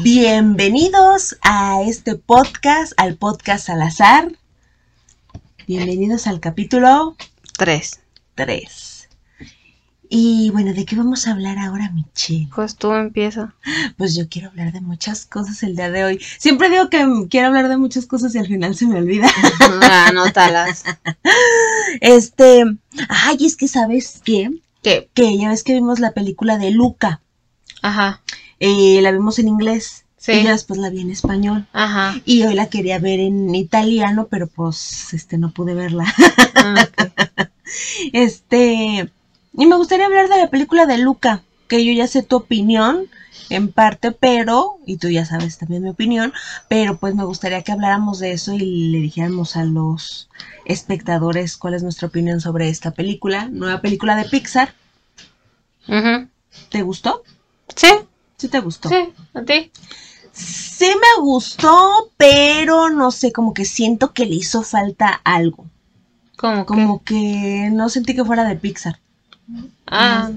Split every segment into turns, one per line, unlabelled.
Bienvenidos a este podcast, al podcast Salazar. Bienvenidos al capítulo
Tres.
3. Y bueno, ¿de qué vamos a hablar ahora, Michelle?
Pues tú empieza.
Pues yo quiero hablar de muchas cosas el día de hoy. Siempre digo que quiero hablar de muchas cosas y al final se me olvida.
Anótalas.
Este, ay, es que sabes qué?
¿Qué?
Que ya ves que vimos la película de Luca.
Ajá.
Eh, la vimos en inglés.
Sí.
Y después la vi en español.
Ajá.
Y hoy la quería ver en italiano, pero pues este no pude verla.
Ah.
Este, y me gustaría hablar de la película de Luca, que yo ya sé tu opinión en parte, pero, y tú ya sabes también mi opinión, pero pues me gustaría que habláramos de eso y le dijéramos a los espectadores cuál es nuestra opinión sobre esta película, nueva película de Pixar.
Ujú.
¿Te gustó?
Sí,
Sí te gustó.
sí, a ti.
Sí me gustó, pero no sé, como que siento que le hizo falta algo.
¿Cómo,
Como que no sentí que fuera de Pixar.
Ah,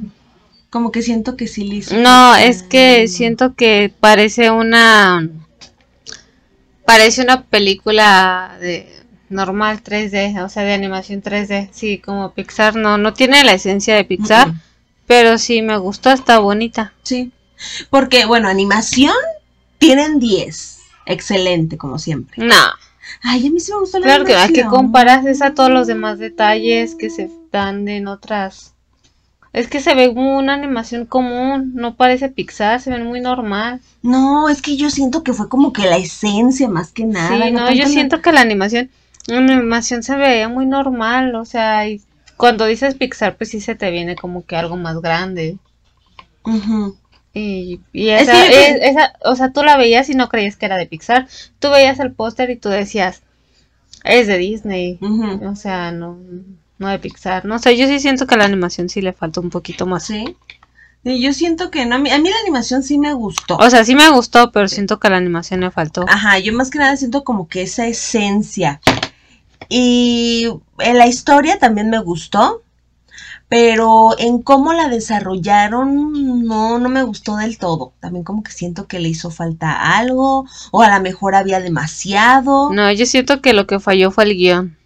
Como que siento que sí le hizo
no,
falta
es que
algo.
siento que parece una. Parece una película de normal 3D, o sea, de animación 3D. Sí, como Pixar no, no tiene la esencia de Pixar, pero sí me gustó, está bonita.
Sí. Porque, bueno, animación tienen 10. Excelente, como siempre.
No,
Ay, a mí sí me gustó la
claro que a
animación.
que comparas es a todos los demás detalles que se dan en otras. Es que se ve una animación común, no parece Pixar, se ven muy normal.
No, es que yo siento que fue como que la esencia más que nada.
sí, no, yo siento que la animación, la animación se veía muy normal, o sea, y cuando dices Pixar, pues sí se te viene como que algo más grande.
Ujú.
Y, y
Es
esa,
que
es- esa, o sea, tú la veías y no creías que era de Pixar. Tú veías el póster y tú decías, es de Disney. O sea, no, no de Pixar. No sé, yo sí siento que a la animación sí le falta un poquito más.
Sí. Yo siento que no, a mí, a mí la animación sí me gustó.
O sea, sí me gustó, pero siento que a la animación le faltó.
Ajá, yo más que nada siento como que esa esencia. Y en la historia también me gustó, pero en cómo la desarrollaron no, no me gustó del todo. También como que siento que le hizo falta algo, o a lo mejor había demasiado
No, yo siento que lo que falló fue el guion.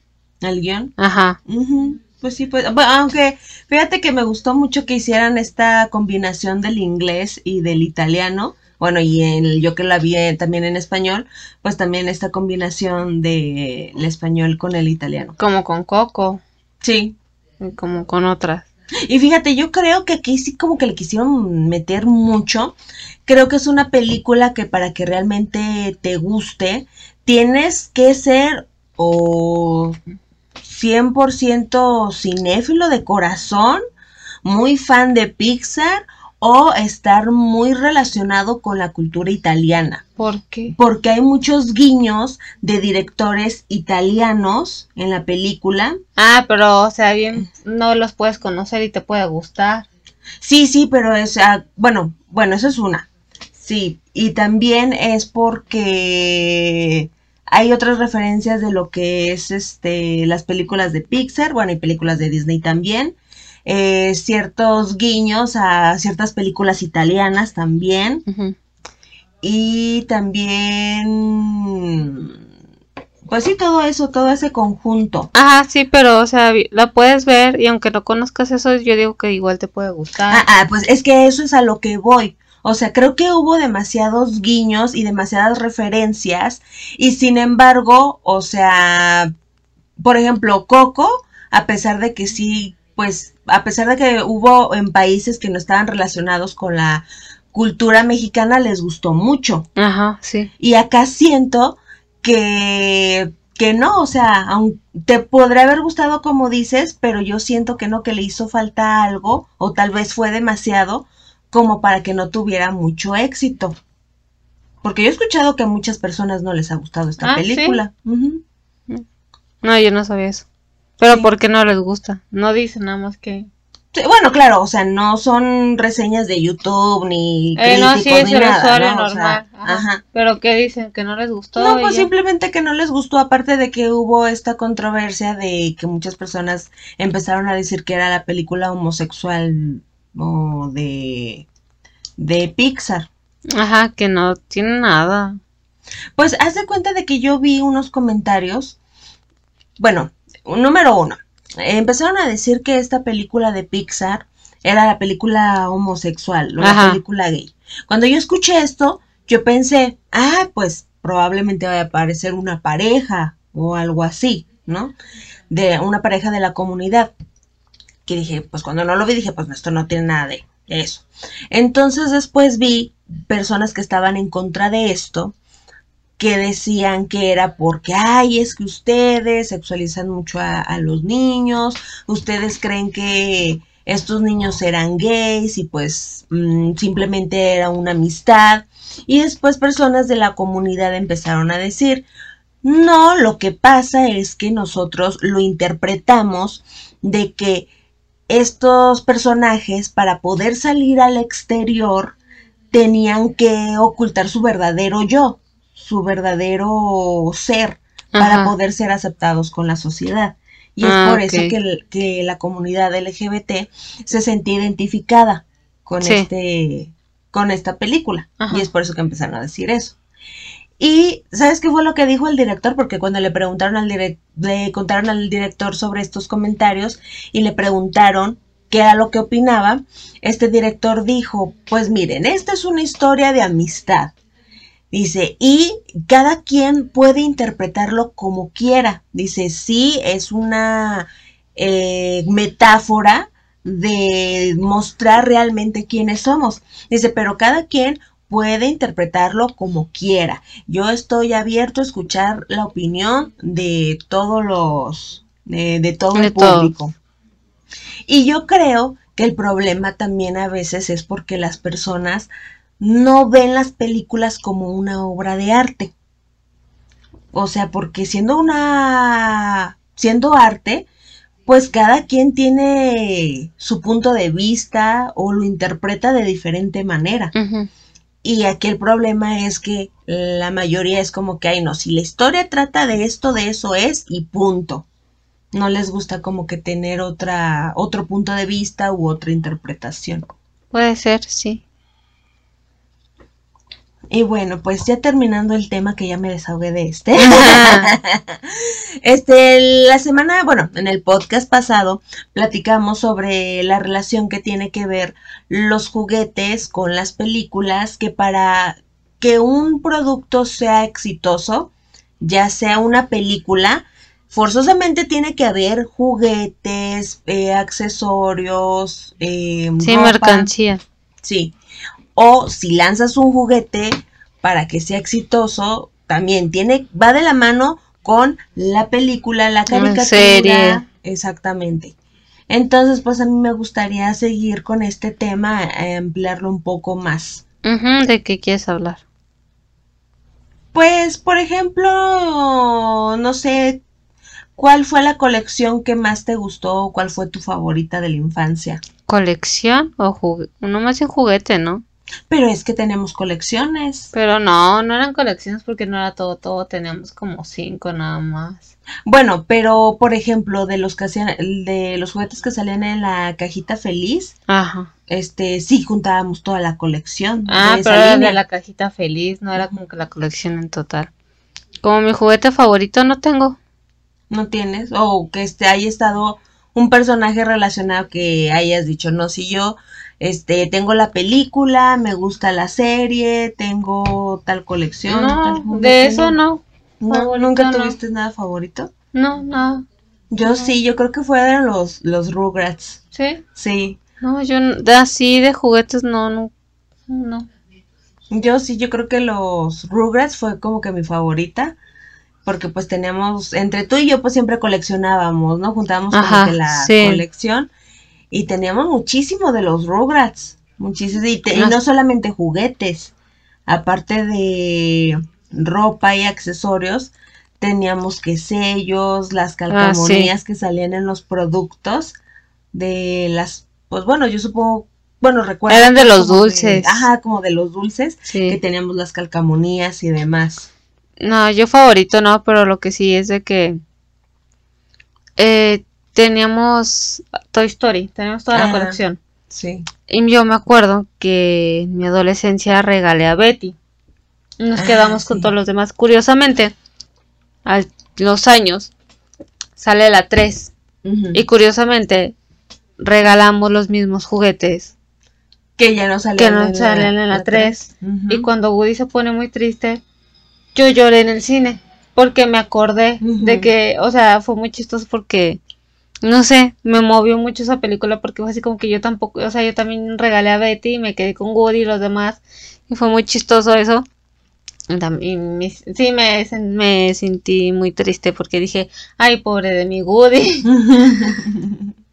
al guion.
Ajá.
Ujú, Pues sí, pues, bueno, aunque fíjate que me gustó mucho que hicieran esta combinación del inglés y del italiano. Bueno, y el, yo que la vi también en español, pues también esta combinación del español con el italiano.
Como con Coco,
Sí.
Como con otras.
Y fíjate, yo creo que aquí sí como que le quisieron meter mucho. Creo que es una película que para que realmente te guste, tienes que ser o 100% cinéfilo de corazón, muy fan de Pixar o estar muy relacionado con la cultura italiana.
¿Por qué?
Porque hay muchos guiños de directores italianos en la película.
Ah, pero, o sea, bien, no los puedes conocer y te puede gustar.
Sí, sí, pero es, ah, bueno, bueno, eso es una. Sí, y también es porque hay otras referencias de lo que es este las películas de Pixar, bueno, y películas de Disney también. Eh, ciertos guiños a ciertas películas italianas también. Y también, pues sí, todo eso, todo ese conjunto.
Ajá, sí, pero, o sea, la puedes ver y aunque no conozcas eso, yo digo que igual te puede gustar.
Ah, ah, pues es que eso es a lo que voy. O sea, creo que hubo demasiados guiños y demasiadas referencias. Y sin embargo, o sea, por ejemplo, Coco, a pesar de que sí, pues, a pesar de que hubo en países que no estaban relacionados con la cultura mexicana, les gustó mucho.
Ajá, sí.
Y acá siento que, que no, o sea, aun- te podría haber gustado como dices, pero yo siento que no, que le hizo falta algo, o tal vez fue demasiado, como para que no tuviera mucho éxito. Porque yo he escuchado que a muchas personas no les ha gustado esta
Ah, ¿sí?
película.
No, yo no sabía eso. Pero
Sí.
¿por qué no les gusta? No dicen nada más que...
Sí, bueno, claro, o sea, no son reseñas de YouTube ni
Eh, no, sí, es
ni
el
nada,
usuario
¿no? O sea,
normal. ajá.
ajá.
Pero ¿qué dicen? ¿Que no les gustó?
No, pues
ya?
simplemente que no les gustó, aparte de que hubo esta controversia de que muchas personas empezaron a decir que era la película homosexual o de, de Pixar.
Ajá, que no tiene nada.
Pues haz de cuenta de que yo vi unos comentarios. Bueno, número uno. Empezaron a decir que esta película de Pixar era la película homosexual, o la película gay. Cuando yo escuché esto, yo pensé, ah, pues probablemente vaya a aparecer una pareja o algo así, ¿no? De una pareja de la comunidad. Que dije, pues cuando no lo vi, dije, pues esto no tiene nada de eso. Entonces después vi personas que estaban en contra de esto, que decían que era porque, ay, es que ustedes sexualizan mucho a, los niños, ustedes creen que estos niños eran gays y pues mm, simplemente era una amistad. Y después personas de la comunidad empezaron a decir, no, lo que pasa es que nosotros lo interpretamos de que estos personajes para poder salir al exterior tenían que ocultar su verdadero yo, su verdadero ser, para poder ser aceptados con la sociedad. Y es
Ah,
por eso que, el- que la comunidad LGBT se sentía identificada con
Sí.
este con esta película.
Ajá.
Y es por eso que empezaron a decir eso. Y ¿sabes qué fue lo que dijo el director? Porque cuando le preguntaron al le contaron al director sobre estos comentarios y le preguntaron qué era lo que opinaba, este director dijo, pues miren, esta es una historia de amistad. Dice, y cada quien puede interpretarlo como quiera. Dice, sí, es una eh, metáfora de mostrar realmente quiénes somos. Dice, pero cada quien puede interpretarlo como quiera. Yo estoy abierto a escuchar la opinión de todos los, de, de todo
De
el
todos.
público. Y yo creo que el problema también a veces es porque las personas no ven las películas como una obra de arte. O sea, porque siendo una, siendo arte, pues cada quien tiene su punto de vista o lo interpreta de diferente manera. Y aquí el problema es que la mayoría es como que, ay, no, si la historia trata de esto, de eso es y punto. No les gusta como que tener otra, otro punto de vista u otra interpretación.
Puede ser, sí.
Y bueno, pues ya terminando el tema que ya me desahogué de este. Este, la semana, bueno, en el podcast pasado platicamos sobre la relación que tiene que ver los juguetes con las películas, que para que un producto sea exitoso, ya sea una película, forzosamente tiene que haber juguetes, eh, accesorios, eh,
Sí,
ropa.
mercancía.
Sí. O si lanzas un juguete para que sea exitoso, también tiene, va de la mano con la película, la caricatura.
serie.
Exactamente. Entonces, pues a mí me gustaría seguir con este tema, eh, ampliarlo un poco más.
¿De qué quieres hablar?
Pues, por ejemplo, no sé, ¿cuál fue la colección que más te gustó o cuál fue tu favorita de la infancia?
¿Colección o juguete? No más en juguete, ¿no?
Pero es que tenemos colecciones.
Pero no, no eran colecciones porque no era todo, todo, teníamos como cinco nada más.
Bueno, pero por ejemplo, de los que hacían, de los juguetes que salían en la cajita feliz,
Ajá.
este, sí juntábamos toda la colección
Ah,
de esa
pero era
línea.
de la cajita feliz, no era como que la colección en total. Como mi juguete favorito no tengo.
¿No tienes? O que este haya estado un personaje relacionado que hayas dicho, no, si yo este tengo la película, me gusta la serie, tengo tal colección,
No, de eso no.
No, ¿Nunca
no.
tuviste nada favorito?
No, no.
Yo sí, yo creo que fueron los, los Rugrats.
¿Sí?
Sí.
No, yo así de juguetes no, no. No.
Yo sí, yo creo que los Rugrats fue como que mi favorita. Porque pues teníamos, entre tú y yo pues siempre coleccionábamos, ¿no? Juntábamos como
Ajá,
que la
sí.
colección. Y teníamos muchísimo de los Rugrats. Muchísimo. Y, te- y no solamente juguetes. Aparte de ropa y accesorios, teníamos que sellos,
Ah,
las calcamonías que salían en los productos de las, pues bueno, yo supongo, bueno, recuerdo.
Eran de los dulces.
ajá, como de los dulces, que teníamos las calcamonías y demás.
No, yo favorito no, pero lo que sí es de que eh, teníamos Toy Story, teníamos toda la
Ajá.
colección.
Sí.
Y yo me acuerdo que en mi adolescencia regalé a Betty. Nos
Ah,
quedamos con todos los demás. Curiosamente, a los años sale la 3.
Ujú.
Y curiosamente, regalamos los mismos juguetes
que ya no salían
que no salen en la 3.
Ujú.
Y cuando Woody se pone muy triste, yo lloré en el cine. Porque me acordé de que, o sea, fue muy chistoso porque, no sé, me movió mucho esa película porque fue así como que yo tampoco, o sea, yo también regalé a Betty y me quedé con Woody y los demás. Y fue muy chistoso eso. Y me- sí, me, me sentí muy triste porque dije, ay, pobre de mi Woody.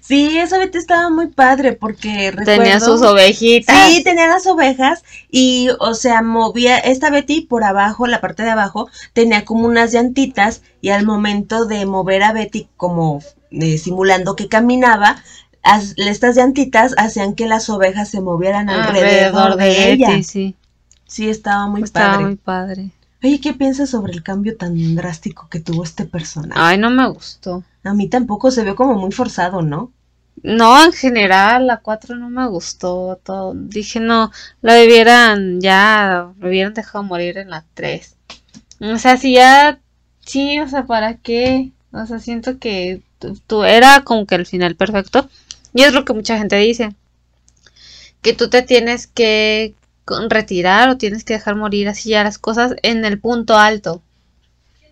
Sí, esa Betty estaba muy padre porque
Tenía sus ovejitas.
Sí, tenía las ovejas y, o sea, movía esta Betty por abajo, la parte de abajo, tenía como unas llantitas y al momento de mover a Betty como eh, simulando que caminaba, as- estas llantitas hacían que las ovejas se movieran alrededor, de, ella.
Betty, sí.
Sí, estaba muy
Estaba
padre.
muy padre.
Oye, ¿qué piensas sobre el cambio tan drástico que tuvo este personaje?
Ay, no me gustó.
A mí tampoco se vio como muy forzado, ¿no?
No, en general, la 4 no me gustó todo. Dije, no, la debieran ya, lo hubieran dejado morir en la 3. O sea, si ya, sí, o sea, ¿para qué? O sea, siento que tú, tú- era como que el final perfecto. Y es lo que mucha gente dice. Que tú te tienes que retirar o tienes que dejar morir así ya las cosas en el punto alto.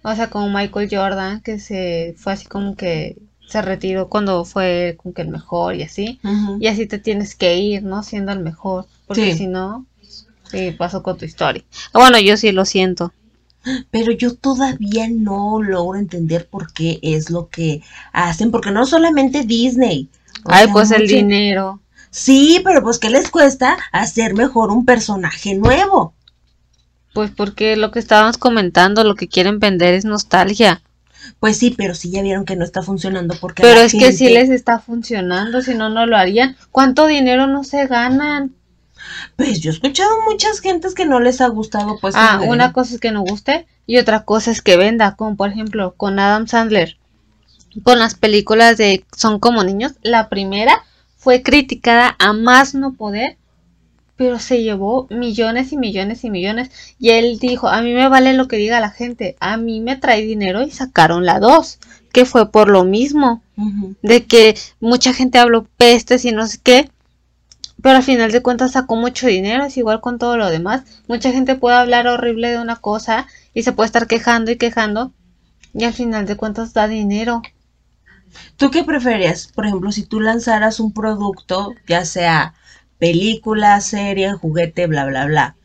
O sea, como Michael Jordan, que se fue así como que se retiró cuando fue como que el mejor y así. Y así te tienes que ir, ¿no? Siendo el mejor. Porque
Sí.
si no, sí, pasó con tu historia. Bueno, yo sí lo siento.
Pero yo todavía no logro entender por qué es lo que hacen, porque no solamente Disney.
Ay,
sea,
pues el dinero.
Sí, pero pues ¿qué les cuesta hacer mejor un personaje nuevo?
Pues porque lo que estábamos comentando, lo que quieren vender es nostalgia.
Pues sí, pero sí ya vieron que no está funcionando porque
Pero es que sí les está funcionando, si no, no lo harían. ¿Cuánto dinero no se ganan?
Pues yo he escuchado muchas gentes que no les ha gustado pues
Ah, una cosa es que no guste y otra cosa es que venda, como por ejemplo con Adam Sandler, con las películas de Son como niños. La primera fue criticada a más no poder, pero se llevó millones y millones y millones. Y él dijo, a mí me vale lo que diga la gente, a mí me trae dinero y sacaron la 2, que fue por lo mismo, de que mucha gente habló pestes y no sé qué. Pero al final de cuentas sacó mucho dinero, es igual con todo lo demás. Mucha gente puede hablar horrible de una cosa y se puede estar quejando y quejando. Y al final de cuentas da dinero.
¿Tú qué preferías? Por ejemplo, si tú lanzaras un producto, ya sea película, serie, juguete, bla, bla, bla.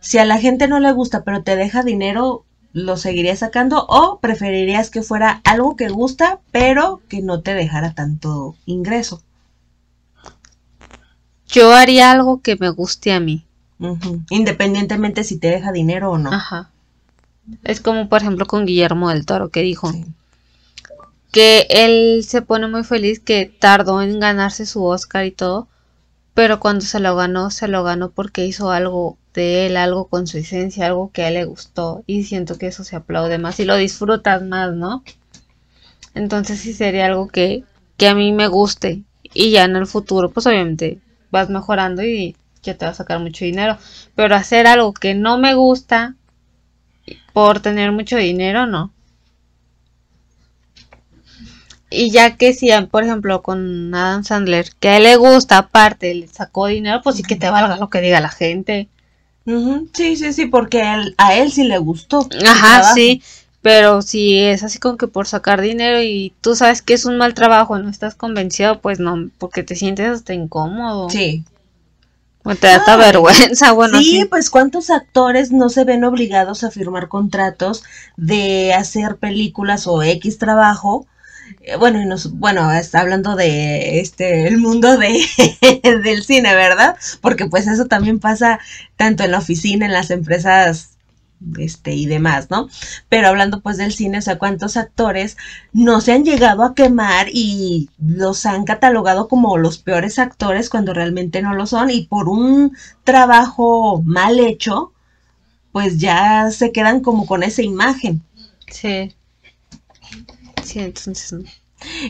Si a la gente no le gusta, pero te deja dinero, ¿lo seguirías sacando? ¿O preferirías que fuera algo que gusta, pero que no te dejara tanto ingreso?
Yo haría algo que me guste a mí.
Independientemente si te deja dinero o no.
Ajá. Es como por ejemplo con Guillermo del Toro que dijo
Sí.
Que él se pone muy feliz que tardó en ganarse su Oscar y todo, pero cuando se lo ganó, se lo ganó porque hizo algo de él, algo con su esencia, algo que a él le gustó y siento que eso se aplaude más y lo disfrutas más, ¿no? Entonces sí sería algo que, que a mí me guste y ya en el futuro pues obviamente vas mejorando y ya te va a sacar mucho dinero, pero hacer algo que no me gusta por tener mucho dinero, no. Y ya que si, por ejemplo, con Adam Sandler, que a él le gusta, aparte, le sacó dinero, pues sí que te valga lo que diga la gente.
Sí, sí, sí, porque a él, a él sí le gustó.
Ajá, sí. Pero si es así como que por sacar dinero y tú sabes que es un mal trabajo, no estás convencido, pues no, porque te sientes hasta incómodo.
Sí.
O te da hasta vergüenza, bueno,
sí,
sí.
pues cuántos actores no se ven obligados a firmar contratos de hacer películas o X trabajo. Eh, Bueno, nos, bueno, está hablando de este el mundo de del cine, ¿verdad? Porque pues eso también pasa tanto en la oficina, en las empresas este y demás, ¿no? Pero hablando pues del cine, o sea, cuántos actores no se han llegado a quemar y los han catalogado como los peores actores cuando realmente no lo son y por un trabajo mal hecho, pues ya se quedan como con esa imagen.
Sí. Sí, entonces no.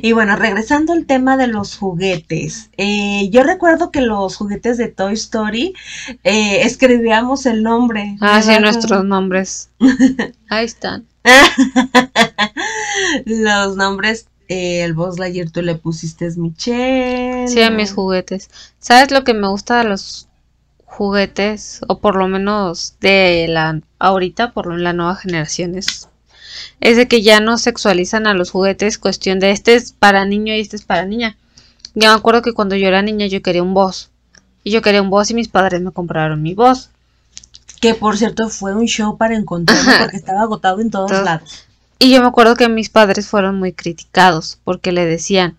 Y bueno, regresando al tema de los juguetes. eh, yo recuerdo que los juguetes de Toy Story eh, escribíamos el nombre.
Ah, sí, nuestros nombres. Ahí están.
los nombres. eh, el Buzz Lightyear tú le pusiste es Michelle.
Sí, a mis juguetes. ¿Sabes lo que me gusta de los juguetes? O por lo menos de la ahorita, por la nueva generación, es, es de que ya no sexualizan a los juguetes, cuestión de este es para niño y este es para niña. Yo me acuerdo que cuando yo era niña yo quería un boss. Y yo quería un boss y mis padres me compraron mi boss.
Que por cierto fue un show para encontrarlo porque estaba agotado en todos
Todos-
lados.
Y yo me acuerdo que mis padres fueron muy criticados porque le decían,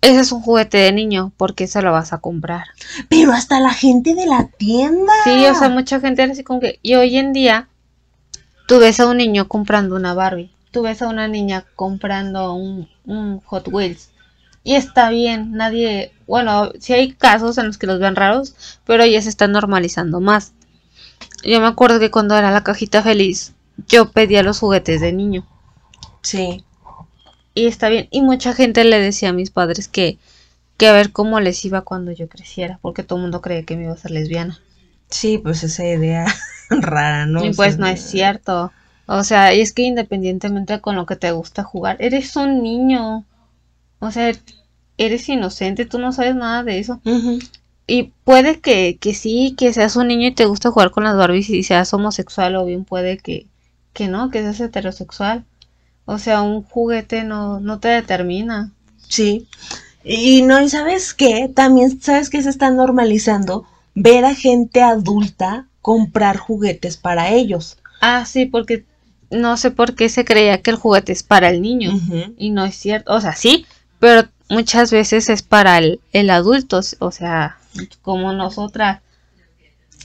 ese es un juguete de niño, ¿por qué se lo vas a comprar?
Pero hasta la gente de la tienda.
Sí, o sea, mucha gente era así como que... Y hoy en día, tú ves a un niño comprando una Barbie, tú ves a una niña comprando un, un Hot Wheels. Y está bien, nadie... Bueno, sí hay casos en los que los ven raros, pero ya se está normalizando más. Yo me acuerdo que cuando era la cajita feliz, yo pedía los juguetes de niño.
Sí.
Y está bien. Y mucha gente le decía a mis padres que, que a ver cómo les iba cuando yo creciera, porque todo el mundo cree que me iba a ser lesbiana.
Sí, pues esa idea rara, ¿no?
y pues no es cierto. O sea, y es que independientemente con lo que te gusta jugar, eres un niño. O sea, eres inocente, tú no sabes nada de eso. Y puede que, que sí, que seas un niño y te gusta jugar con las Barbies y seas homosexual, o bien puede que, que no, que seas heterosexual. O sea, un juguete no, no te determina.
Sí. Y no, y sabes qué, también sabes que se está normalizando ver a gente adulta comprar juguetes para ellos.
Ah, sí, porque no sé por qué se creía que el juguete es para el niño. Y no es cierto. O sea, sí, pero muchas veces es para el, el adulto. O sea, como nosotras.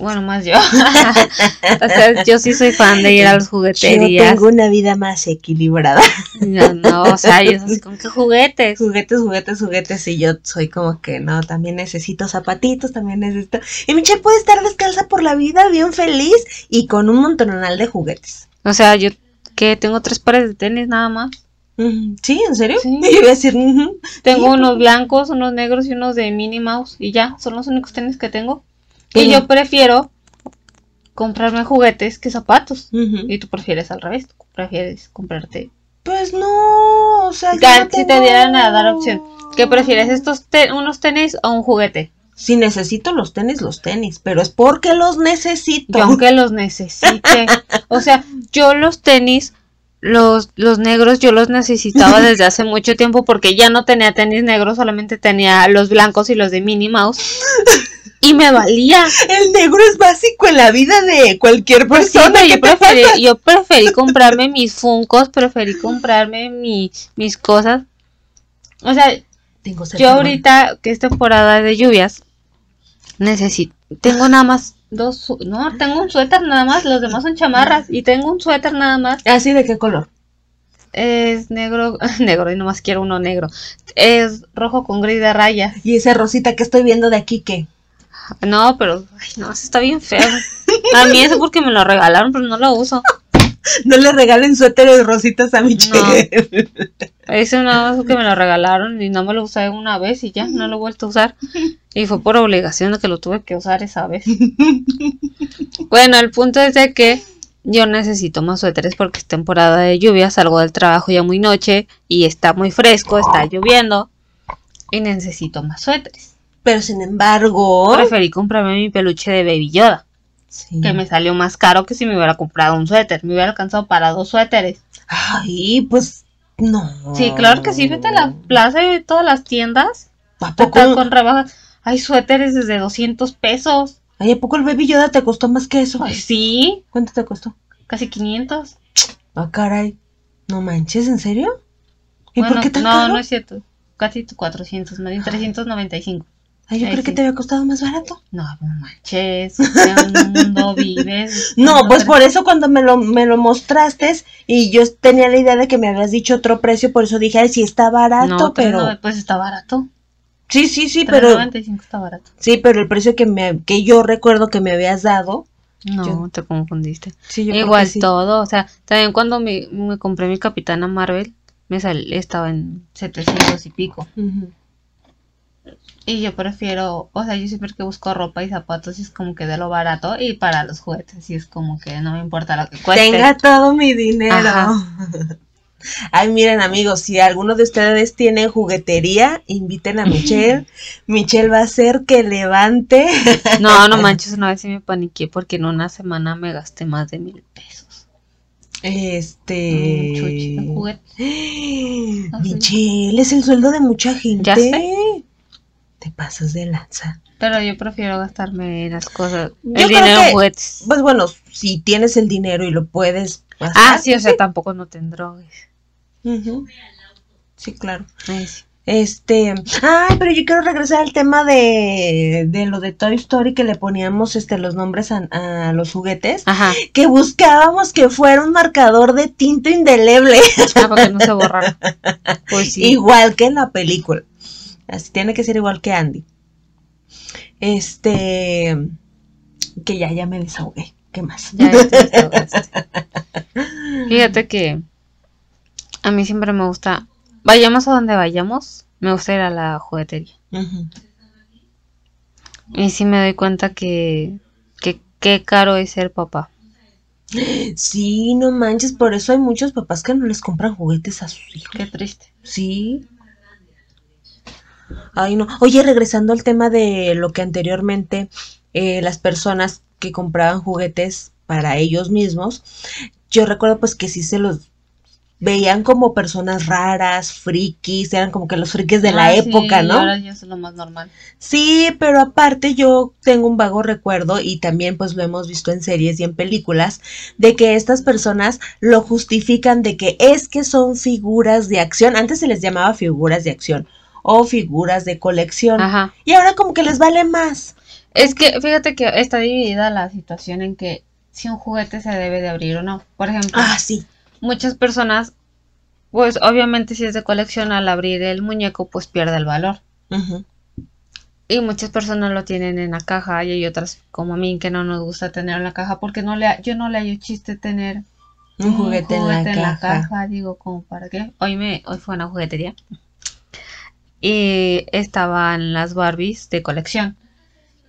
Bueno, más yo. o sea, yo sí soy fan de ir a las
Yo
jugueterías.
tengo una vida más equilibrada.
No, no, o sea, yo así como que juguetes.
juguetes, juguetes, juguetes. Y yo soy como que no, también necesito zapatitos, también necesito. Y Michelle puede estar descalza por la vida, bien feliz y con un montonal de juguetes.
O sea, yo que tengo tres pares de tenis nada más.
¿Sí? ¿En serio?
Sí.
Yo iba a decir.
Tengo
Sí,
unos blancos, unos negros y unos de Minnie Mouse. Y ya, son los únicos tenis que tengo.
Y
yo prefiero comprarme juguetes que zapatos. Y tú prefieres al revés, tú prefieres comprarte.
Pues no, o sea, no
si te dieran a dar opción, ¿qué prefieres, estos te- unos tenis o un juguete?
Si necesito los tenis, los tenis, pero es porque los necesito.
Yo aunque los necesite. O sea, yo los tenis, los, los negros, yo los necesitaba desde hace mucho tiempo porque ya no tenía tenis negros, solamente tenía los blancos y los de Minnie Mouse. Y me valía.
El negro es básico en la vida de cualquier
Pues sí,
persona.
pero
¿qué
yo
te
preferí,
pasa?
yo preferí comprarme mis funcos, preferí comprarme mi, mis cosas. O sea,
Tengo
yo ahorita que es temporada de lluvias, necesito, tengo nada más dos, no, tengo un suéter nada más, los demás son chamarras y tengo un suéter nada más.
¿Así de qué color?
Es negro, negro y nomás quiero uno negro. Es rojo con gris de rayas.
Y esa rosita que estoy viendo de aquí, ¿qué?
No, pero, ay, no, ese está bien feo. A mí eso porque me lo regalaron, pero no lo uso.
No le regalen suéteres rositas a Michelle.
Ese nada más porque me lo regalaron y no me lo usé una vez y ya, no lo he vuelto a usar. Y fue por obligación de que lo tuve que usar esa vez. Bueno, el punto es de que yo necesito más suéteres porque es temporada de lluvia, salgo del trabajo ya muy noche y está muy fresco, está lloviendo y necesito más suéteres.
Pero sin embargo.
Preferí comprarme mi peluche de Baby Yoda,
Sí.
que me salió más caro que si me hubiera comprado un suéter. Me hubiera alcanzado para dos suéteres.
Ay, pues. No.
Sí, claro que sí, vete a la plaza y todas las tiendas.
¿A poco,
con rebajas. Hay suéteres desde 200 pesos.
Ay, ¿a poco el Baby Yoda te costó más que eso?
Pues sí,
¿Cuánto te costó?
casi 500.
Ah, caray. No manches, ¿en serio? ¿Y
Bueno,
por qué tan
no,
caro?
no es cierto. Casi 400, más bien 395.
Ay, yo
Ay,
creo que te había costado más barato.
No, no manches. Un mundo vives.
No,
No,
pues por eso cuando me lo, me lo mostraste y yo tenía la idea de que me habías dicho otro precio, por eso dije, ay, sí está barato,
No,
pero...
pero pues está barato.
Sí, sí, sí, pero...
395 está barato.
Sí, pero el precio que, me, que yo recuerdo que me habías dado...
No,
Yo-
te confundiste.
Sí, yo
Igual
sí.
todo, o sea, también cuando me, me compré mi Capitana Marvel, me sal, estaba en 700 y pico.
Ujú.
Y yo prefiero, o sea, yo siempre que busco ropa y zapatos es como que de lo barato y para los juguetes y es como que no me importa lo que cueste.
Tenga todo mi dinero.
Ajá.
Ay, miren amigos, si alguno de ustedes tiene juguetería, inviten a Michelle. Michelle va a hacer que levante.
No, no manches, una vez sí me paniqué porque en una semana me gasté más de mil pesos.
Este.
Chuchi.
Michelle, es el sueldo de mucha gente.
Ya sé.
Te pasas de lanza.
Pero yo prefiero gastarme las cosas,
Yo
el
creo
dinero
que-
juguetes.
Pues bueno, si tienes el dinero y lo puedes gastar.
Ah, sí, o sea, tampoco no te drogues.
Sí, claro.
Ay, sí.
Este, ay, pero yo quiero regresar al tema de, de lo de Toy Story que le poníamos este los nombres a, a los juguetes,
Ajá,
que buscábamos que fuera un marcador de tinta indeleble,
ah, para que no se borrara. Pues sí.
igual que en la película. Así tiene que ser igual que Andy. Este, que ya, ya me desahogué. ¿Qué más?
Ya. Fíjate que a mí siempre me gusta, vayamos a donde vayamos, me gusta ir a la juguetería. Y sí me doy cuenta que, que qué caro es ser papá.
Sí, no manches, por eso hay muchos papás que no les compran juguetes a sus hijos.
Qué triste.
Sí. Ay, no. Oye, regresando al tema de lo que anteriormente eh, las personas que compraban juguetes para ellos mismos, yo recuerdo pues que sí se los veían como personas raras, frikis, eran como que los frikis de la
sí,
época, ¿no?
ahora ya es lo más normal.
Sí, pero aparte yo tengo un vago recuerdo y también pues lo hemos visto en series y en películas de que estas personas lo justifican de que es que son figuras de acción. Antes se les llamaba figuras de acción o figuras de colección
Ajá.
y ahora como que les vale más.
Es que fíjate que está dividida la situación en que si un juguete se debe de abrir o no. Por ejemplo,
Ah, sí.
muchas personas, pues obviamente si es de colección, al abrir el muñeco, pues pierde el valor.
Ujú.
Y muchas personas lo tienen en la caja y hay otras como a mí que no nos gusta tener en la caja porque no le, yo no le hallo chiste tener
Un juguete, en la caja.
Digo, como para qué. Hoy me, hoy fue una juguetería y estaban las Barbies de colección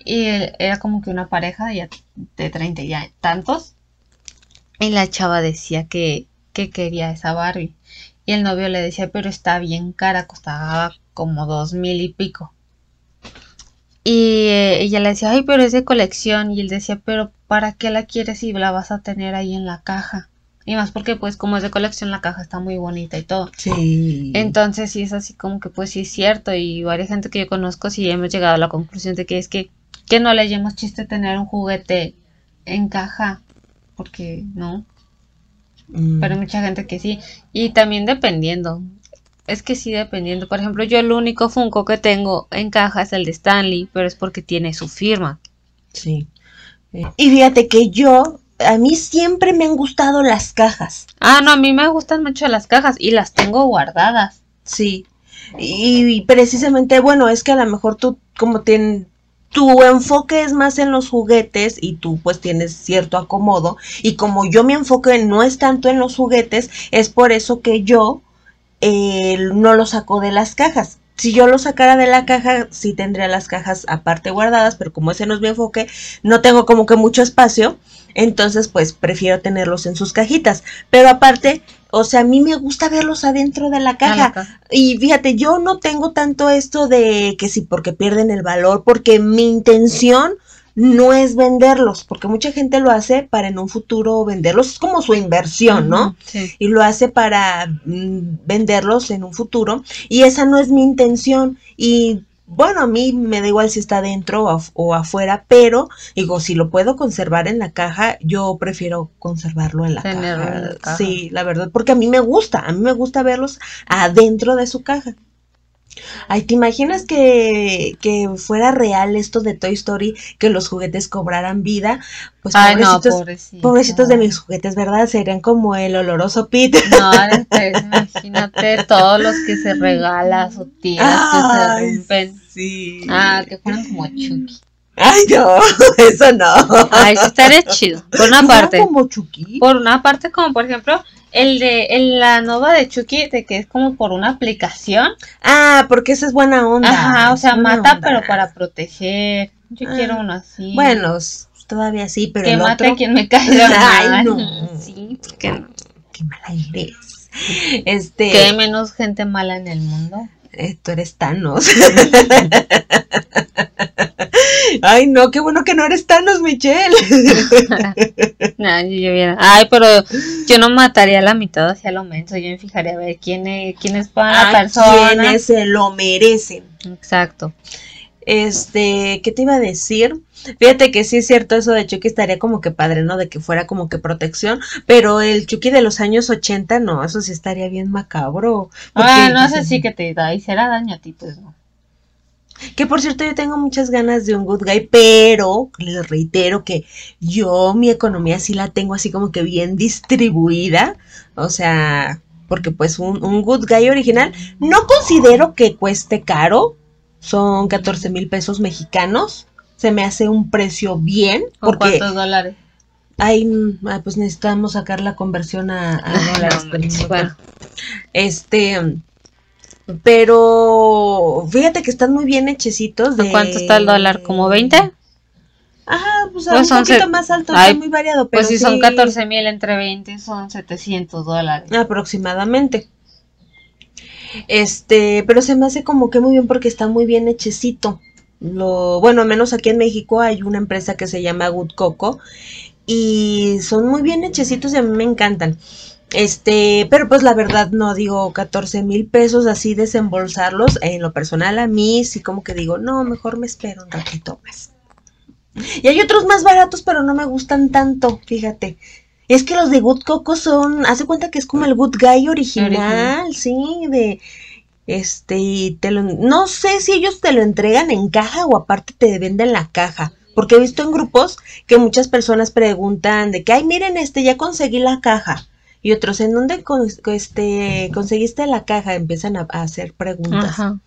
y el- era como que una pareja de, ya de 30 y tantos y la chava decía que, que quería esa Barbie y el novio le decía pero está bien cara, costaba como dos mil y pico. Y eh, ella le decía, ay, pero es de colección. Y él decía, pero ¿para qué la quieres si la vas a tener ahí en la caja? Y más porque, pues, como es de colección, la caja está muy bonita y todo.
Sí.
Entonces, sí es así como que, pues, sí es cierto. Y varias gente que yo conozco, sí hemos llegado a la conclusión de que es que, que no le chiste tener un juguete en caja. Porque no,
Mm.
pero hay mucha gente que sí. Y también dependiendo. Es que sí, dependiendo. Por ejemplo, yo el único Funko que tengo en caja es el de Stanley, pero es porque tiene su firma.
Sí. Eh, Y fíjate que yo, a mí siempre me han gustado las cajas.
Ah, no, a mí me gustan mucho las cajas y las tengo guardadas.
Sí. Y, y precisamente, bueno, es que a lo mejor tú, como tien- tu enfoque es más en los juguetes y tú pues tienes cierto acomodo. Y como yo mi enfoque no es tanto en los juguetes, es por eso que yo eh, no lo saco de las cajas. Si yo lo sacara de la caja, sí tendría las cajas aparte guardadas, pero como ese no es mi enfoque, no tengo como que mucho espacio. Entonces, pues prefiero tenerlos en sus cajitas. Pero aparte, o sea, a mí me gusta verlos adentro de la
A
caja.
la caja.
Y fíjate, yo no tengo tanto esto de que sí, porque pierden el valor, porque mi intención no es venderlos, porque mucha gente lo hace para en un futuro venderlos, es como su inversión, ¿no?
Sí.
Y lo hace para mm, venderlos en un futuro, y esa no es mi intención. Y bueno, a mí me da igual si está dentro o, af- o afuera, pero digo, si lo puedo conservar en la caja, yo prefiero conservarlo en la caja.
en la caja.
Sí, la verdad, porque a mí me gusta, a mí me gusta verlos adentro de su caja. Ay, ¿te imaginas que, que fuera real esto de Toy Story, que los juguetes cobraran vida? Pues
Ay, no,
pobrecitos,
pobrecito.
pobrecitos de mis juguetes, ¿verdad? Serían como el oloroso Pete.
No, este, imagínate todos los que se regalas o tiras que se
Ay,
rompen.
sí.
Ah, que fueran como Chucky.
Ay, no, eso no.
Ay, sí estaría chido. Por una
¿Fueran
parte.
como Chucky?
Por una parte, como por ejemplo, El de el, la nueva de Chucky, de que es como por una aplicación.
Ah, porque esa es buena onda.
Ajá, o sea, mata,
onda.
pero para proteger. Yo
Ah,
quiero uno así.
Bueno, todavía sí, pero
que
el
mate
otro...
a quien me caiga
Ay, no.
Sí. Qué
mala eres. Este...
Que hay menos gente mala en el mundo.
Eh, tú eres Thanos. Ay, no, qué bueno que no eres Thanos, Michelle.
No, yo, Ay, pero yo no mataría a la mitad hacia lo menso. Yo me fijaría a ver quién es, quién es para la
A
persona.
quienes se lo merecen.
Exacto.
Este, ¿qué te iba a decir? Fíjate que sí es cierto eso de Chucky estaría como que padre, ¿no? De que fuera como que protección, pero el Chucky de los años 80 no, eso sí estaría bien macabro.
Ah, no sé si que te da y será daño a ti, pues no.
Que por cierto, yo tengo muchas ganas de un good guy, pero les reitero que yo mi economía sí la tengo así como que bien distribuida. O sea, porque pues un, un good guy original no considero que cueste caro. Son 14 mil pesos mexicanos. Se me hace un precio bien.
¿Con
Porque
cuántos dólares?
hay, mm, ah, pues necesitamos sacar la conversión a, a
Ay,
dólares.
no bueno.
este, pero fíjate que están muy bien hechecitos.
¿A
De...
cuánto está el dólar? ¿Como 20?
Ajá, pues,
Pues
un poquito más alto,
Ay,
está muy variado, pero
Pues si
sí,
son 14 mil entre 20 son 700 dólares.
aproximadamente. Este, pero se me hace como que muy bien porque está muy bien hechecito. Lo, bueno, al menos aquí en México hay una empresa que se llama Good Coco y son muy bien hechecitos y a mí me encantan. Este, pero pues la verdad no digo 14 mil pesos así desembolsarlos. En lo personal a mí sí como que digo, no, mejor me espero un ratito más. Y hay otros más baratos, pero no me gustan tanto, fíjate. Es que los de Good Coco son, hace cuenta que es como el Good Guy original, sí, de este, y te lo, no sé si ellos te lo entregan en caja o aparte te venden la caja, porque he visto en grupos que muchas personas preguntan de que, ay, miren, este, ya conseguí la caja. Y otros, ¿en dónde con- este, conseguiste la caja? Empiezan a, a hacer preguntas.
Ajá.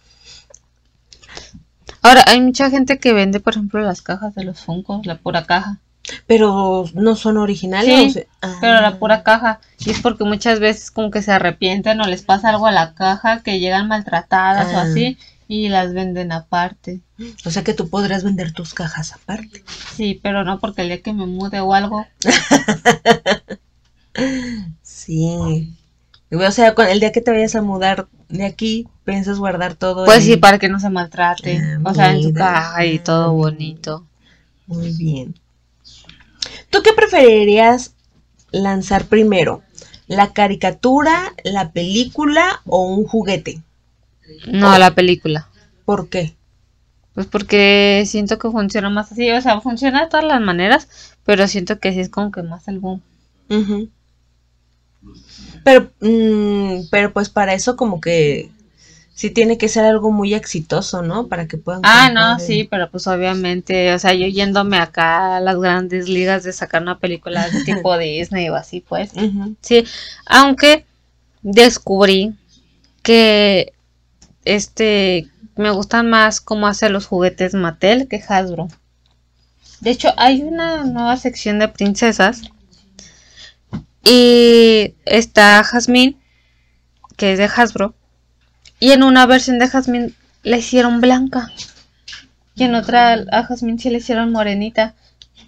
Ahora, hay mucha gente que vende, por ejemplo, las cajas de los Funkos, la pura caja.
Pero no son originales.
Sí,
ah.
Pero la pura caja. Y es porque muchas veces como que se arrepienten o les pasa algo a la caja, que llegan maltratadas o
Ah.
así, y las venden aparte.
O sea que tú podrás vender tus cajas aparte.
Sí, pero no porque el día que me mude o algo,
Sí. O sea, el día que te vayas a mudar de aquí, piensas guardar todo.
pues
en-
sí, para que no se maltrate.
Ah,
o sea, en
mira.
caja y todo bonito.
Muy bien. ¿Tú qué preferirías lanzar primero? ¿La caricatura, la película o un juguete?
No, la película.
¿Por qué?
Pues porque siento que funciona más así. O sea, funciona de todas las maneras, pero siento que sí es como que más el boom.
Ujú. Pero, mm, pero pues para eso como que sí tiene que ser algo muy exitoso, ¿no? Para que puedan...
Ah, no,
el-
sí, pero pues obviamente, o sea, yo yéndome acá a las grandes ligas de sacar una película de tipo Disney o así, pues. Sí, aunque descubrí que este me gustan más cómo hacer los juguetes Mattel que Hasbro. De hecho, hay una nueva sección de princesas y está Jasmine, que es de Hasbro, y en una versión de Jasmine la hicieron blanca y en otra a Jasmine sí la hicieron morenita.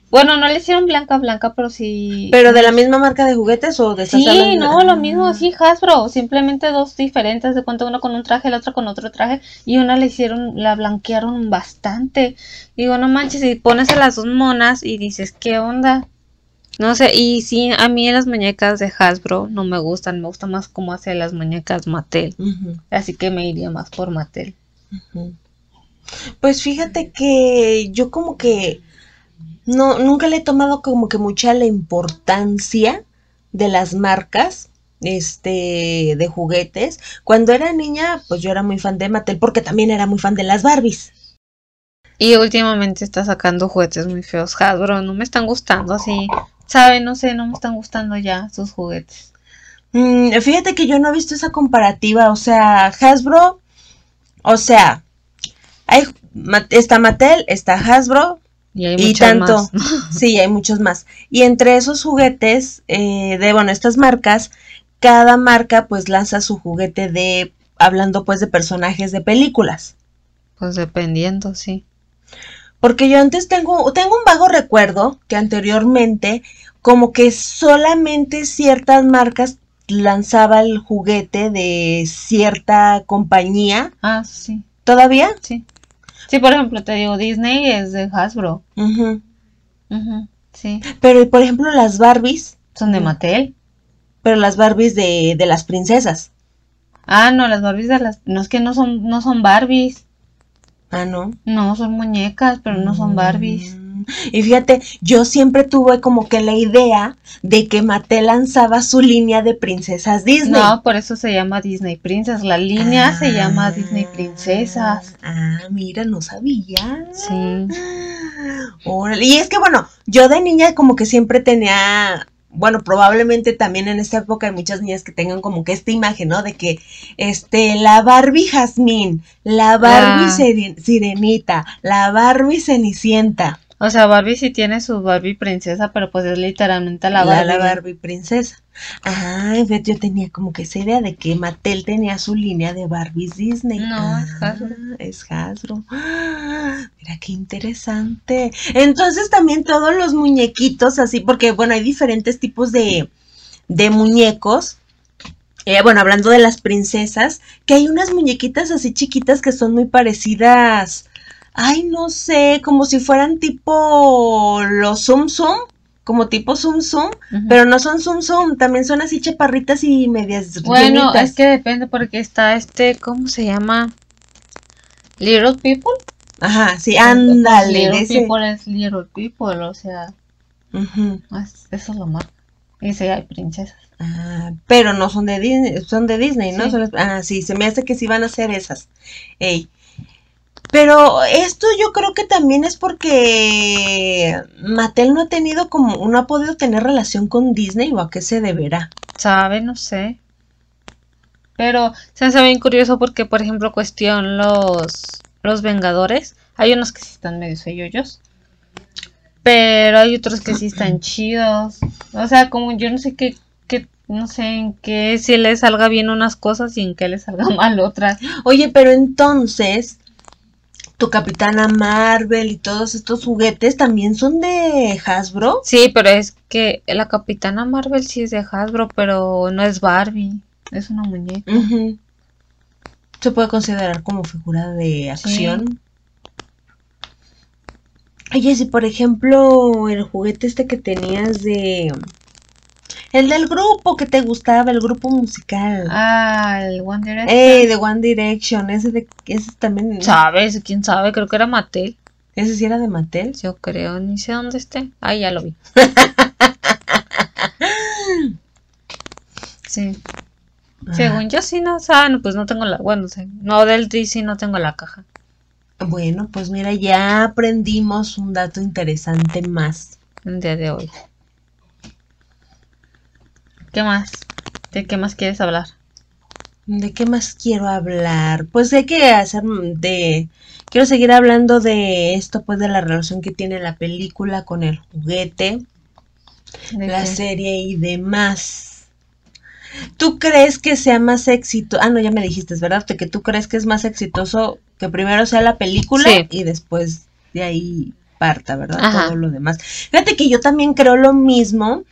Bueno, no le hicieron blanca blanca, pero sí
¿Pero de la misma marca de juguetes o de
Sí, no, lo mismo, sí, Hasbro, simplemente dos diferentes, de cuenta una con un traje, la otra con otro traje, y una la hicieron, la blanquearon bastante. Digo, no manches, y pones a las dos monas y dices, ¿qué onda? No sé, y sí, a mí las muñecas de Hasbro no me gustan, me gusta más cómo hace las muñecas Mattel, así que me iría más por Mattel.
Pues fíjate que yo como que no, nunca le he tomado como que mucha la importancia de las marcas este de juguetes. Cuando era niña, pues yo era muy fan de Mattel porque también era muy fan de las Barbies.
Y últimamente está sacando juguetes muy feos Hasbro, no me están gustando así, ¿sabe? No sé, no me están gustando ya sus juguetes.
Mm, fíjate que yo no he visto esa comparativa, o sea, Hasbro, o sea, hay, está Mattel, está Hasbro,
Y hay
y tanto,
más.
sí, hay muchos más. Y entre esos juguetes, eh, de, bueno, estas marcas, cada marca pues lanza su juguete de, hablando pues de personajes de películas.
Pues dependiendo, sí.
Porque yo antes tengo, tengo un vago recuerdo que anteriormente como que solamente ciertas marcas lanzaba el juguete de cierta compañía.
Ah, sí.
¿Todavía?
Sí. Sí, por ejemplo, te digo, Disney es de Hasbro.
Ujú.
Ujú, Sí.
Pero, por ejemplo, las Barbies,
Son de Mattel.
pero las Barbies de, de las princesas.
Ah, no, las Barbies de las... No es que no son, no son Barbies.
Ah, no.
No, son muñecas, pero no son Barbies.
Mm. Y fíjate, yo siempre tuve como que la idea de que Mattel lanzaba su línea de princesas Disney.
No, por eso se llama Disney Princess. La línea se llama Disney
Ah.
Princesas.
Ah, mira, no sabía.
Sí.
Órale, Y es que bueno, yo de niña como que siempre tenía, bueno, probablemente también en esta época hay muchas niñas que tengan como que esta imagen, ¿no? De que, este, la Barbie Jazmín, la Barbie
Ah.
Sirenita, la Barbie Cenicienta,
O sea, Barbie sí tiene su Barbie princesa, pero pues es literalmente la Barbie.
la Barbie Princesa. En vez yo tenía como que esa idea de que Mattel tenía su línea de Barbies Disney.
No, es
Ah,
Hasbro.
Es Hasbro. Ah, Mira qué interesante. Entonces también todos los muñequitos así, porque bueno, hay diferentes tipos de, de muñecos. Eh, bueno, hablando de las princesas, que hay unas muñequitas así chiquitas que son muy parecidas. Ay, no sé, como si fueran tipo los Zoom Zoom, como tipo Zoom Zoom, pero no son Zoom Zoom, también son así chaparritas y medias
Bueno,
llenitas.
es que depende porque está este, ¿cómo se llama? Little People.
Ajá, sí, ándale,
Little
ese.
People es Little People, o sea, es- eso es lo más. Y sí, hay princesas.
Ah, pero no son de Disney, son de Disney, ¿no?
Sí.
Son las- ah, sí, se me hace que sí van a ser esas. Ey. Pero esto yo creo que también es porque Mattel no ha tenido como, no ha podido tener relación con Disney o a qué se deberá.
¿Sabe? No sé. Pero se me hace bien curioso porque, por ejemplo, cuestión los, los Vengadores. Hay unos que sí están medio feyoyos. Pero hay otros que sí están chidos. O sea, como yo no sé qué, qué, no sé en qué si les salga bien unas cosas y en qué les salga mal otras.
Oye, pero entonces, tu Capitana Marvel y todos estos juguetes también son de Hasbro.
Sí, pero es que la Capitana Marvel sí es de Hasbro, pero no es Barbie. Es una muñeca.
Se puede considerar como figura de acción. Oye, si por ejemplo el juguete este que tenías de... El del grupo que te gustaba, el grupo musical.
Ah, el One Direction.
Eh, de One Direction, ese de ese también,
¿Sabes? ¿Quién sabe? Creo que era Mattel.
ese sí era de Mattel.
Yo creo, ni sé dónde esté. Ah, ya lo vi. Sí. Según yo sí, no, o sea, no, pues no tengo la, bueno, sí, no del DC no tengo la caja.
Ah, Bueno, pues mira, ya aprendimos un dato interesante más.
El día de hoy. ¿Qué más? ¿De qué más quieres hablar?
¿De qué más quiero hablar? Pues hay que hacer de... Quiero seguir hablando de esto, pues de la relación que tiene la película con el juguete,
¿De
la
qué?
serie y demás. ¿Tú crees que sea más éxito? Ah, no, ya me dijiste, ¿verdad? De que tú crees que es más exitoso que primero sea la película
Sí.
y después de ahí parta, ¿verdad?
Ajá.
Todo lo demás. Fíjate que yo también creo lo mismo.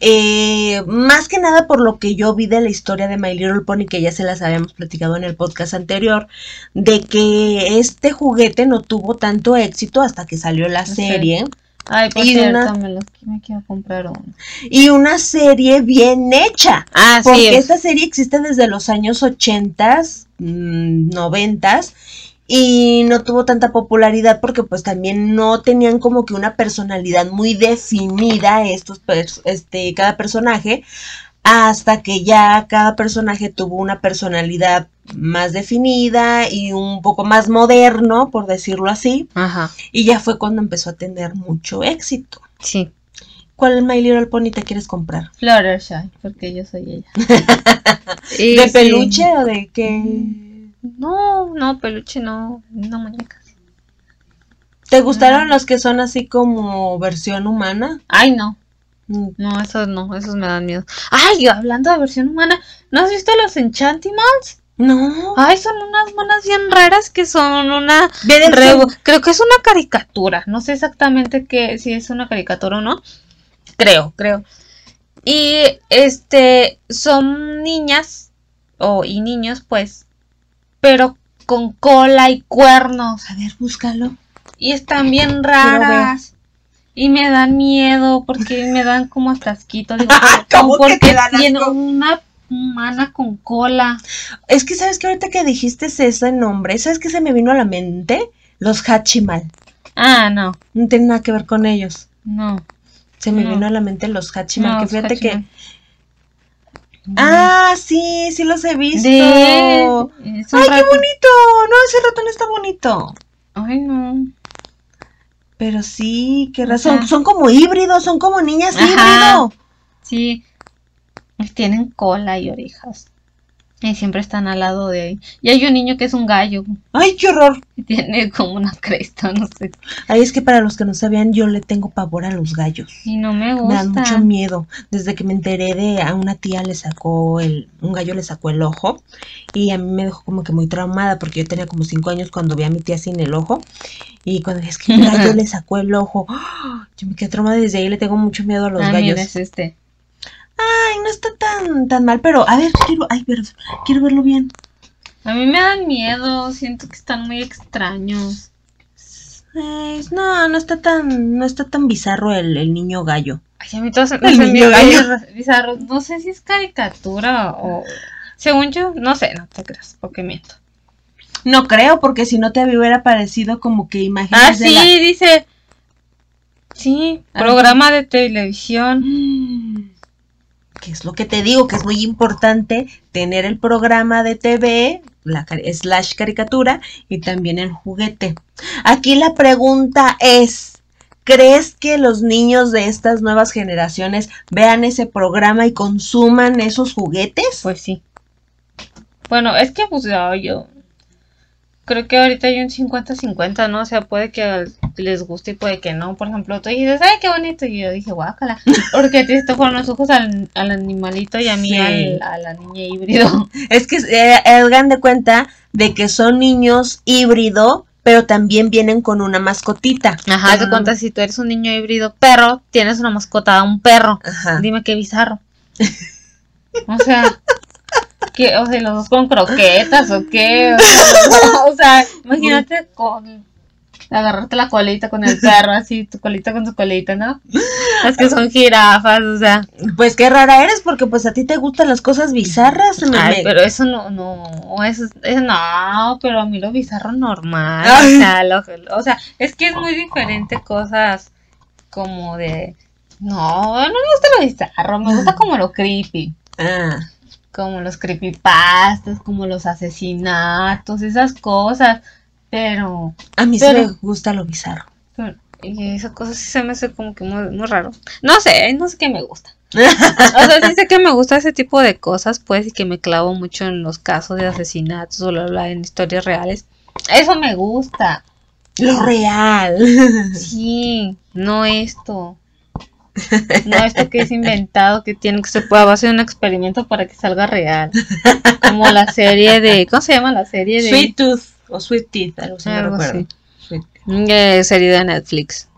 Eh, más que nada por lo que yo vi de la historia de My Little Pony, que ya se las habíamos platicado en el podcast anterior, de que este juguete no tuvo tanto éxito hasta que salió la serie.
Ay, por
y
cierto,
una-
me, los, me quiero comprar uno.
Y una serie bien hecha.
Ah,
Porque
sí.
esta serie existe desde los años 80, mm, 90 y no tuvo tanta popularidad porque pues también no tenían como que una personalidad muy definida estos este cada personaje hasta que ya cada personaje tuvo una personalidad más definida y un poco más moderno, por decirlo así,
Ajá,
y ya fue cuando empezó a tener mucho éxito.
sí.
¿Cuál My Little Pony te quieres comprar?
Fluttershy, porque yo soy ella.
¿De
sí.
peluche o de qué?
No, no, peluche no, no muñecas.
¿Te gustaron los que son así como versión humana?
Ay, no.
Mm,
No, esos no, esos me dan miedo. Ay, hablando de versión humana, ¿no has visto los Enchantimals?
No.
Ay, son unas monas bien raras que son una Revo- Creo que es una caricatura. No sé exactamente qué, si es una caricatura o no. Creo, creo. Y este son niñas o y niños, pues, pero con cola y cuernos
A ver, búscalo.
y están bien raras. Y me dan miedo porque me dan como hasta asquito. Digo,
¿Cómo que
porque
te dan
tiene
asco?
una humana con cola.
Es que sabes que ahorita que dijiste ese nombre, ¿sabes qué se me vino a la mente? Los Hachimal.
Ah, no,
No tiene nada que ver con ellos.
no.
Se me
No.
vino a la mente los Hachimal.
no,
que fíjate que. Ah, sí, sí los he visto.
De...
Ay, qué bonito. No, ese ratón está bonito.
Ay, no.
Pero sí, qué razón.
Ajá.
Son como híbridos, son como niñas híbrido.
Sí. Tienen cola y orejas. Y siempre están al lado de ahí. Y hay un niño que es un gallo.
Ay, qué horror.
Y tiene como una cresta, no sé.
Ay, es que para los que no sabían, yo le tengo pavor a los gallos.
Y no me
Me dan mucho
gusta.
miedo. Desde que me enteré de a una tía le sacó el, un gallo le sacó el ojo y a mí me dejó como que muy traumada porque yo tenía como cinco años cuando vi a mi tía sin el ojo y cuando es que el gallo le sacó el ojo, ¡ah! yo me quedé traumada desde ahí le tengo mucho miedo a los
Ah,
gallos.
mira, es este.
Ay, no está tan tan mal, pero a ver, quiero, ay, perdón, quiero verlo bien.
A mí me dan miedo. Siento que están muy extraños.
No, no está tan, no está tan bizarro el, el niño gallo.
Ay, a mí todos
El niño gallo.
bizarros. No sé si es caricatura o... Según yo, no sé, no te creas, porque miento.
No creo, porque si no te hubiera parecido como que imágenes
Ah,
de
sí,
la-
dice. Sí, programa de televisión.
Que es lo que te digo, que es muy importante tener el programa de TV, la slash caricatura, y también el juguete. Aquí la pregunta es, ¿crees que los niños de estas nuevas generaciones vean ese programa y consuman esos juguetes?
Pues sí. Bueno, es que pues yo, yo creo que ahorita hay un 50-50, ¿no? O sea, puede que les guste y puede que no. Por ejemplo, tú dices, ay, qué bonito. Y yo dije, guácala. Porque a ti te fueron los ojos al, al animalito y a mí
Sí.
al- a la niña híbrido.
Es que eh, hagan de cuenta de que son niños híbrido, pero también vienen con una mascotita.
Ajá, te
Ah.
cuenta si tú eres un niño híbrido perro, tienes una mascota, un perro.
Ajá.
Dime qué bizarro. O sea, ¿qué? O sea, los dos con croquetas o qué. O sea, imagínate con agarrarte la colita con el perro, así, tu colita con tu colita, ¿no? Es que son jirafas, o sea.
Pues qué rara eres, porque pues a ti te gustan las cosas bizarras. me-
Ay, pero eso no, no, eso, es- no, pero a mí lo bizarro normal,
Ay.
o sea, lo- o sea, es que es muy diferente cosas como de, no, no me gusta lo bizarro, me gusta como lo creepy,
Ah.
Como los creepypastas, como los asesinatos, esas cosas, pero,
A mí
Pero-
sí me gusta lo bizarro.
pero- y esas cosas sí se me hace como que muy, muy raro, no sé, no sé qué me gusta. O sea, sí sé que me gusta ese tipo de cosas, pues, y que me clavo mucho en los casos de asesinatos o bla, bla, en historias reales. Eso me gusta.
Lo real.
Sí, no esto. No esto que es inventado, que tiene que se pueda hacer un experimento para que salga real. Como la serie de, ¿cómo se llama la serie de?
Sweet Tooth o Sweet Teeth, algo así no
Algo
recuerdo.
así.
Sweet-
Eh, serie de Netflix.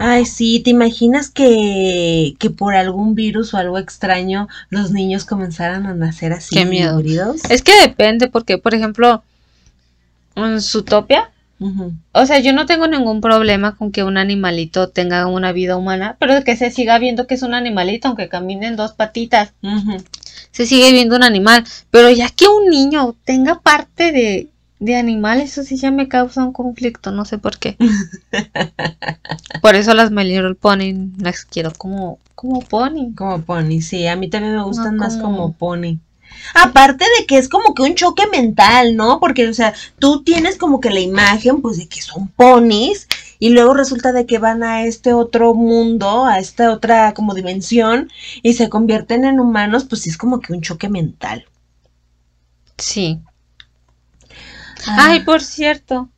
Ay, sí, ¿te imaginas que, que por algún virus o algo extraño los niños comenzaran a nacer así
Qué miedo. Es que depende, porque, por ejemplo, en Zootopia, O sea, yo no tengo ningún problema con que un animalito tenga una vida humana, pero que se siga viendo que es un animalito, aunque camine en dos patitas. Se sigue viendo un animal. Pero ya que un niño tenga parte de, de animal, eso sí ya me causa un conflicto, no sé por qué. por eso las My Little Pony las quiero como, como pony.
Como pony, sí, a mí también me gustan
No
más
como
pony. Aparte de que es como que un choque mental, ¿no? Porque, o sea, tú tienes como que la imagen, pues, de que son ponis, y luego resulta de que van a este otro mundo, a esta otra como dimensión, y se convierten en humanos, pues es como que un choque mental.
Sí.
Ah.
Ay, por cierto.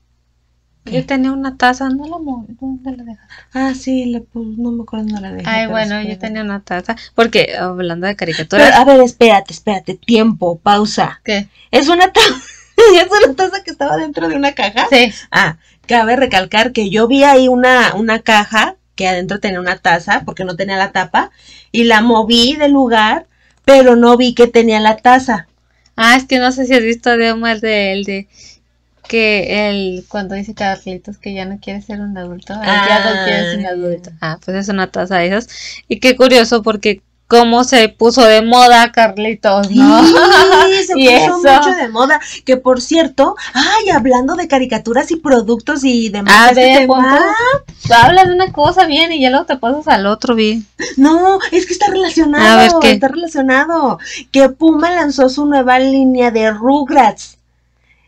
Yo tenía una taza, no la moví, ¿dónde la dejaste?
Ah, sí, le pus- no me acuerdo, no la dejé.
Ay, bueno, yo tenía una taza, porque hablando de
Pero,
caricaturas,
a ver, espérate, espérate, tiempo, pausa.
¿qué?
Es una taza, es una taza que estaba dentro de una caja.
Sí,
Ah, cabe recalcar que yo vi ahí una, una caja que adentro tenía una taza porque no tenía la tapa y la moví del lugar, pero no vi que tenía la taza.
Ah, es que no sé si has visto de Omar de el de que él cuando dice Carlitos que ya no quiere ser un adulto, él ya no quiere ser un
Ah.
adulto. Ah, pues es una taza de esas. Y qué curioso porque cómo se puso de moda Carlitos, ¿no?
Sí, se
Y
puso
eso.
mucho de moda. Que por cierto, ay, hablando de caricaturas y productos y demás.
A ver, hablas de una cosa bien y ya luego te pasas al otro bien.
No, es que está relacionado.
A ver, ¿qué?
Está relacionado. Que Puma lanzó su nueva línea de Rugrats.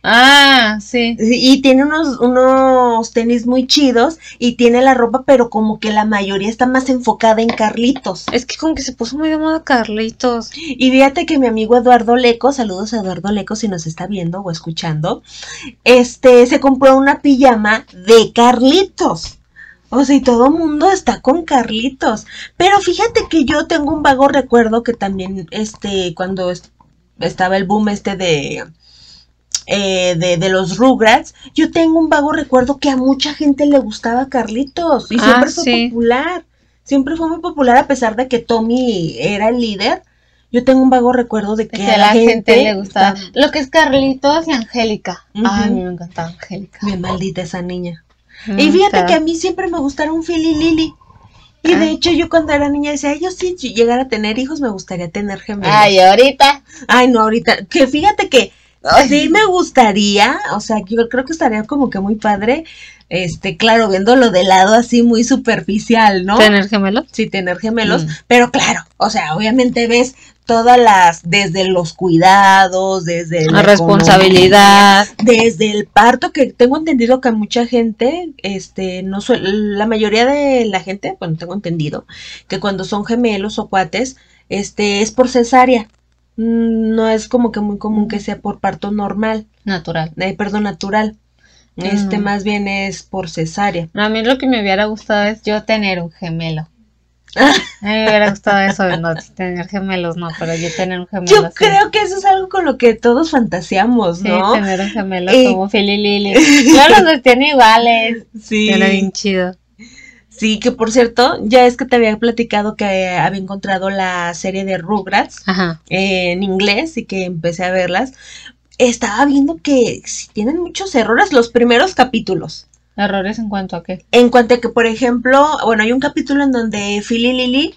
Ah, sí.
Y tiene unos, unos tenis muy chidos y tiene la ropa, pero como que la mayoría está más enfocada en Carlitos.
Es que como que se puso muy de moda Carlitos.
Y fíjate que mi amigo Eduardo Leco, saludos a Eduardo Leco si nos está viendo o escuchando, este se compró una pijama de Carlitos. O sea, y todo mundo está con Carlitos. Pero fíjate que yo tengo un vago recuerdo que también, este, cuando es- estaba el boom este de, eh, de, de los Rugrats, yo tengo un vago recuerdo que a mucha gente le gustaba Carlitos. Y
Ah,
siempre fue
sí.
popular. Siempre fue muy popular a pesar de que Tommy era el líder. Yo tengo un vago recuerdo de que,
Que a la gente, le gustaba. Lo que es Carlitos y Angélica.
Ujú.
Ay, me encantaba Angélica.
Bien maldita esa niña.
Mm,
Y fíjate
está-
que a mí siempre me gustaron Phil y Lily. Y de
Ah.
hecho yo cuando era niña decía, "Ay, yo sí, si llegara a tener hijos me gustaría tener gemelos.
Ay, ahorita.
Ay, no, ahorita. Que fíjate que
Ay.
sí me gustaría, o sea, yo creo que estaría como que muy padre, este, claro, viéndolo de lado así muy superficial, ¿no?
¿Tener gemelos?
Sí, tener gemelos,
Mm.
pero claro, o sea, obviamente ves todas las, desde los cuidados, desde
La
economía,
responsabilidad.
desde el parto, que tengo entendido que mucha gente, este, no la mayoría de la gente, bueno, tengo entendido, que cuando son gemelos o cuates, este, es por cesárea. Mm, No es como que muy común que sea por parto normal,
Natural.
eh, perdón, natural. Este,
Mm.
más bien es por cesárea.
No, a mí lo que me hubiera gustado es yo tener un gemelo. A mí me hubiera gustado eso, no tener gemelos, no, pero yo tener un gemelo.
Yo
sí.
creo que eso es algo con lo que todos fantaseamos,
Sí,
¿no?
tener un gemelo
Y-
como Phil y Lily. Yo los vestían iguales.
Sí.
Era bien chido.
Sí, que por cierto, ya es que te había platicado que había encontrado la serie de Rugrats
Ajá.
eh, en inglés y que empecé a verlas. Estaba viendo que sí tienen muchos errores los primeros capítulos.
¿Errores en cuanto a qué?
En cuanto a que, por ejemplo, bueno, hay un capítulo en donde Phil y Lily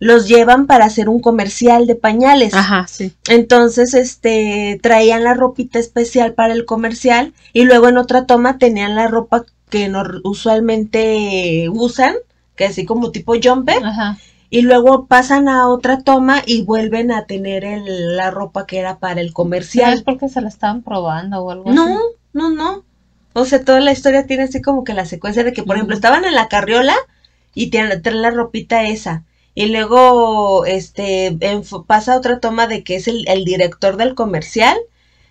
los llevan para hacer un comercial de pañales.
Ajá, sí.
Entonces, este, traían la ropita especial para el comercial y luego en otra toma tenían la ropa que no, usualmente usan, que así como tipo jumper,
Ajá.
y luego pasan a otra toma y vuelven a tener el- la ropa que era para el
Sí, es
comercial.
porque se la estaban probando o algo
No,
así.
no, no. O sea, toda la historia tiene así como que la secuencia de que, por ejemplo, estaban en la carriola y tienen, la ropita esa. Y luego, este, pasa otra toma de que es el, el director del comercial,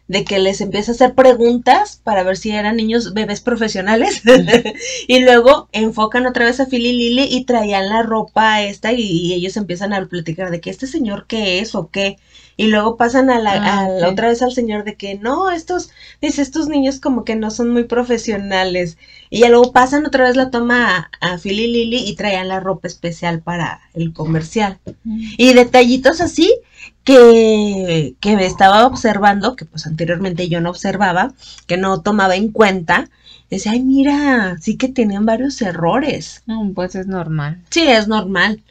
de que les empieza a hacer preguntas para ver si eran niños, bebés profesionales. y luego enfocan otra vez a Phil y Lily y traían la ropa esta y, y ellos empiezan a platicar de que este señor qué es o qué. Y luego pasan a la,
Ah,
a la
ok.
otra vez al señor de que no, estos, dice, estos niños como que no son muy profesionales. Y ya luego pasan otra vez la toma a, a Phil y Lily y traían la ropa especial para el comercial. Y detallitos así que, que me estaba observando, que pues anteriormente yo no observaba, que no tomaba en cuenta. Decía, ay, mira, sí que tenían varios errores.
No, pues es normal.
Sí, es normal.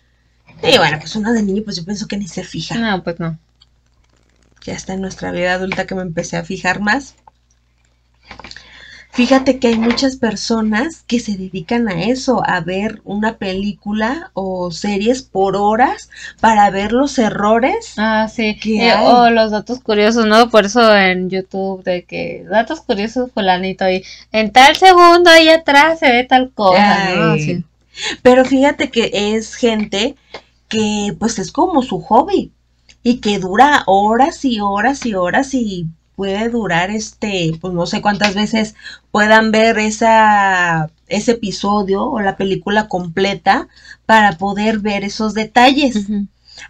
Y bueno, pues uno de niño, pues yo pienso que ni se fija.
No, pues no.
Ya está en nuestra vida adulta que me empecé a fijar más. Fíjate que hay muchas personas que se dedican a eso, a ver una película o series por horas para ver los errores.
Ah, sí.
¿Qué
Eh,
hay?
o los datos curiosos, ¿no? Por eso en YouTube de que datos curiosos fulanito y en tal segundo ahí atrás se ve tal cosa, ¿no? Sí.
Pero fíjate que es gente que pues es como su hobby y que dura horas y horas y horas y puede durar este, pues no sé cuántas veces puedan ver esa, ese episodio o la película completa para poder ver esos detalles.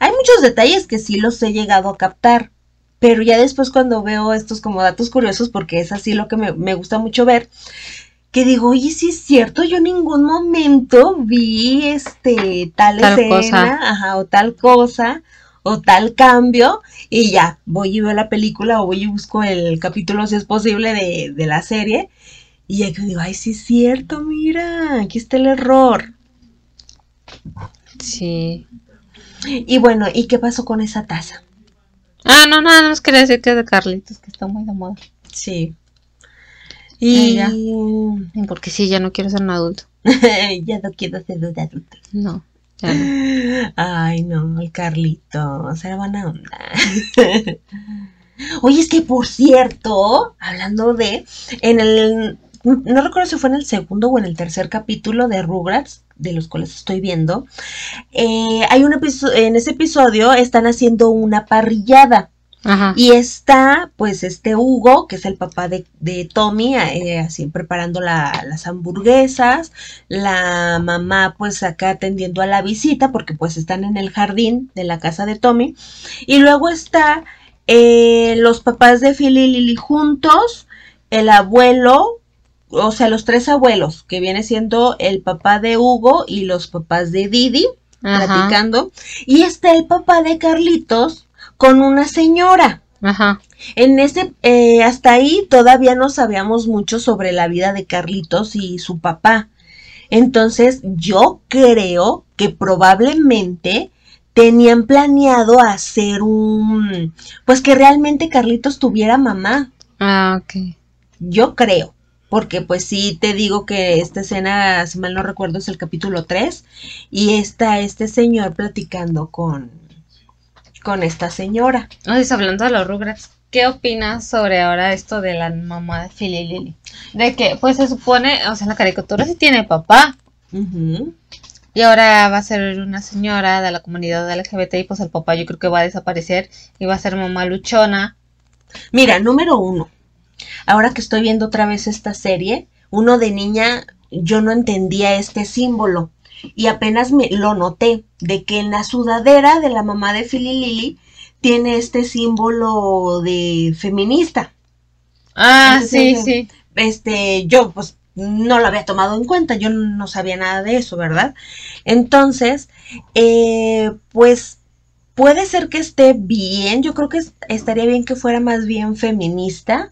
Hay muchos detalles que sí los he llegado a captar, pero ya después cuando veo estos como datos curiosos, porque es así lo que me, me gusta mucho ver, que digo, oye, sí es cierto, yo en ningún momento vi este tal, escena, ajá, o tal cosa, o tal cambio, y ya, voy y veo la película, o voy y busco el capítulo, si es posible, de, de la serie, y ya que digo, ay, sí es cierto, mira, aquí está el error.
Sí.
Y bueno, ¿y qué pasó con esa taza?
Ah, no, nada no, más quería decir que es de Carlitos, que está muy de moda.
Sí.
Y. Porque sí, ya no quiero ser un adulto.
ya no quiero ser un adulto.
No,
Ay, no, el Carlito, será buena onda. Oye, es que por cierto, hablando de, en el, no recuerdo si fue en el segundo o en el tercer capítulo de Rugrats, de los cuales estoy viendo, eh, hay un episodio, en ese episodio están haciendo una parrillada. Y está, pues, este Hugo, que es el papá de, Tommy, eh, así preparando las hamburguesas. La mamá, pues, acá atendiendo a la visita, porque pues están en el jardín de la casa de Tommy. Y luego está eh, los papás de Phil y Lily juntos, el abuelo, o sea, los tres abuelos, que viene siendo el papá de Hugo y los papás de Didi, platicando. Y está el papá de Carlitos con una señora.
Ajá.
En ese, eh, hasta ahí todavía no sabíamos mucho sobre la vida de Carlitos y su papá. Entonces, yo creo que probablemente tenían planeado hacer un, pues que realmente Carlitos tuviera mamá.
Ah, ok.
Yo creo. Porque pues sí te digo que esta escena, si mal no recuerdo, es el capítulo 3. Y está este señor platicando con, con esta señora.
Oye, hablando de los Rugrats, ¿qué opinas sobre ahora esto de la mamá de Philly Lily? De que, pues se supone, o sea, la caricatura sí tiene papá. Y ahora va a ser una señora de la comunidad LGBT y pues el papá yo creo que va a desaparecer y va a ser mamá luchona.
Mira, número uno, Ahora que estoy viendo otra vez esta serie, uno de niña yo no entendía este símbolo y apenas me lo noté de que en la sudadera de la mamá de Philly Lily tiene este símbolo de feminista.
Ah, sí, sí.
Este, yo pues no lo había tomado en cuenta, yo no sabía nada de eso, ¿verdad? Entonces, eh, pues puede ser que esté bien, yo creo que estaría bien que fuera más bien feminista,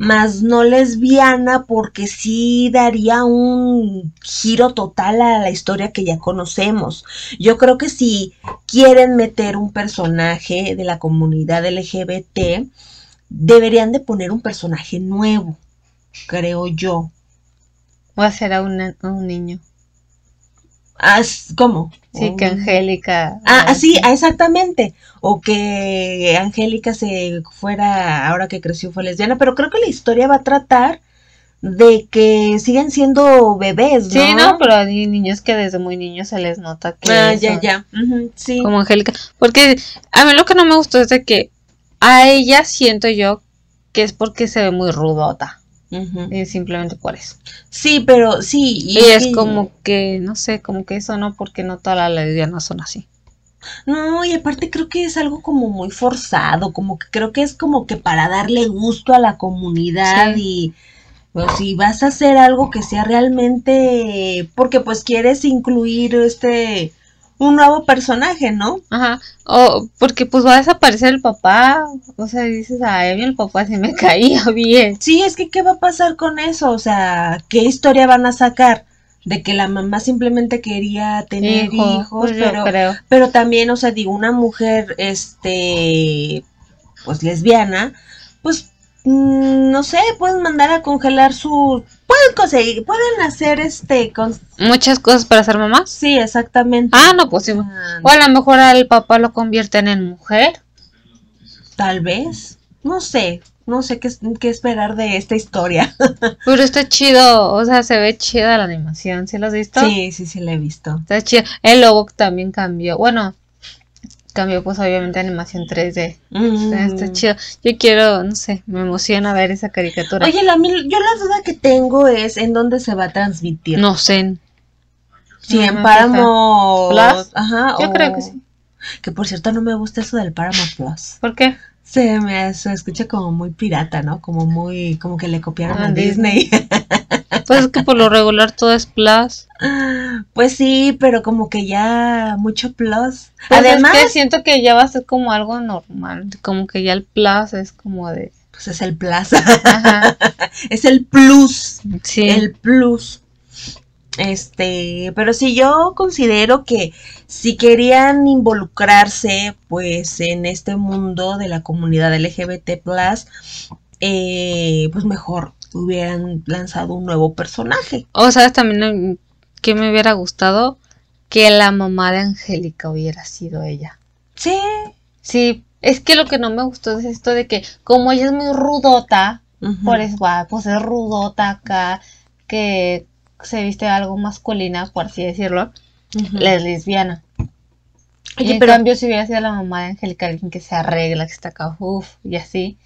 más no lesbiana porque sí daría un giro total a la historia que ya conocemos. Yo creo que si quieren meter un personaje de la comunidad LGBT, deberían de poner un personaje nuevo, creo yo.
O hacer a, un niño.
¿Cómo?
Sí, que Angélica.
Ah, sí, exactamente. O que Angélica se fuera, ahora que creció fue lesbiana, pero creo que la historia va a tratar de que siguen siendo bebés, ¿no?
Sí, no, pero hay niños que desde muy niños se les nota que.
Ah, ya, ya. sí.
Como Angélica. Porque a mí lo que no me gustó es de que a ella siento yo que es porque se ve muy rudota. Y simplemente por eso.
Sí, pero sí.
Y, es como que, no sé, como que eso no, porque no todas las lesbianas son así.
No, y aparte creo que es algo como muy forzado, como que creo que es como que para darle gusto a la comunidad y pues si vas a hacer algo que sea realmente porque pues quieres incluir este un nuevo personaje, ¿no?
Ajá. O porque pues va a desaparecer el papá. O sea, dices, ay, el papá se me caía bien.
Sí, es que ¿qué va a pasar con eso? O sea, ¿qué historia van a sacar? De que la mamá simplemente quería tener hijos, pues pero, pero también, o sea, digo, una mujer, este, pues lesbiana, pues Mm, no sé, pueden mandar a congelar su... Pueden conseguir, pueden hacer este...
Muchas cosas para ser mamá.
Sí, exactamente.
Ah, no, pues O a lo mejor al papá lo convierten en mujer.
Tal vez. No sé, no sé qué, qué esperar de esta historia.
Pero está chido, o sea, se ve chida la animación, ¿sí lo has visto?
Sí, sí, sí la he visto.
Está chido. El logo también cambió. Bueno, cambió pues obviamente a animación 3D.
Mm.
Está, está chido. Yo quiero, no sé, me emociona ver esa caricatura.
Oye, la, yo la duda que tengo es en dónde se va a transmitir.
no sé.
Si
no
en Paramount.
Plus.
Ajá.
Yo
o-
creo que sí.
Que por cierto no me gusta eso del Paramount Plus.
¿Por qué?
Se me se escucha como muy pirata, ¿no? Como muy, como que le copiaron
Ah,
a Disney.
Pues es que por lo regular todo es Plus.
pues sí, pero como que ya mucho plus.
Pues
Además,
es que siento que ya va a ser como algo normal. Como que ya el Plus es como de.
pues es el plus.
Ajá.
es el plus.
Sí.
El plus. Este, pero sí, yo considero que si querían involucrarse, pues, en este mundo de la comunidad LGBT, eh, pues mejor hubieran lanzado un nuevo personaje.
O sabes también que me hubiera gustado que la mamá de Angélica hubiera sido ella.
Sí.
Sí, es que lo que no me gustó es esto de que como ella es muy rudota,
ujú.
por eso ah, pues es rudota acá, que se viste algo masculina, por así decirlo, es lesbiana. y en
pero
cambio si hubiera sido la mamá de Angélica, alguien que se arregla, que está acá, uff, y así,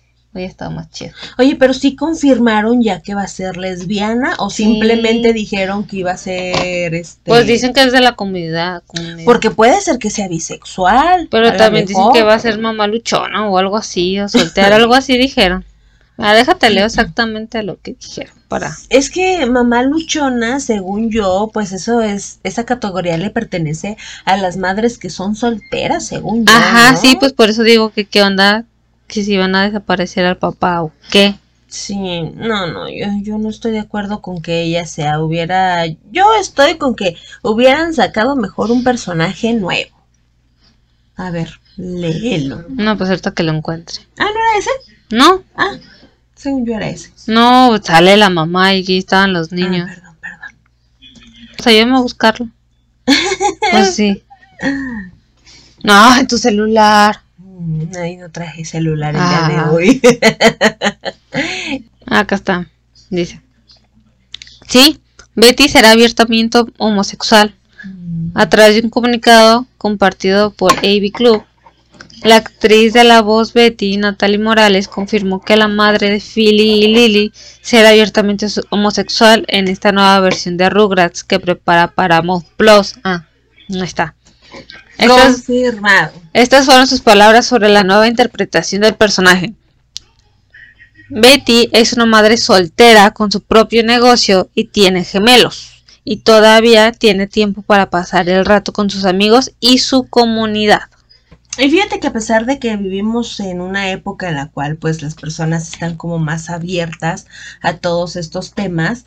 estado más chido.
Oye, pero sí confirmaron ya que va a ser lesbiana o
Sí.
simplemente dijeron que iba a ser este
Pues dicen que es de la comunidad. comunidad.
porque puede ser que sea bisexual.
Pero también dicen que va a ser mamá luchona o algo así, o soltera, algo así dijeron. Ah, déjate leo exactamente lo que dijeron para.
Es que mamá luchona, según yo, pues eso es, esa categoría le pertenece a las madres que son solteras, según yo.
Ajá,
¿no?
sí, pues por eso digo que qué onda, que si van a desaparecer al papá o qué.
Sí, no, no, yo, yo no estoy de acuerdo con que ella sea, hubiera, yo estoy con que hubieran sacado mejor un personaje nuevo. A ver, léelo.
No, pues ahorita que lo encuentre.
Ah, ¿no era ese?
No,
Ah, según yo era ese.
no, sale la mamá y aquí estaban los niños.
Ah, perdón, perdón.
O sea, ayúdame a buscarlo. Pues sí. No, en tu celular.
Mm, Ahí no traje celular el día de
Ah.
hoy.
Ah, Acá está. Dice. Sí, Betty será abiertamente homosexual. A través de un comunicado compartido por AV Club, la actriz de la voz Betty, Natalie Morales, confirmó que la madre de Philly y Lily será abiertamente homosexual en esta nueva versión de Rugrats que prepara para Paramount Plus. Ah, no está. Estas,
Confirmado.
estas fueron sus palabras sobre la nueva interpretación del personaje. Betty es una madre soltera con su propio negocio y tiene gemelos. Y todavía tiene tiempo para pasar el rato con sus amigos y su comunidad.
Y fíjate que a pesar de que vivimos en una época en la cual pues las personas están como más abiertas a todos estos temas,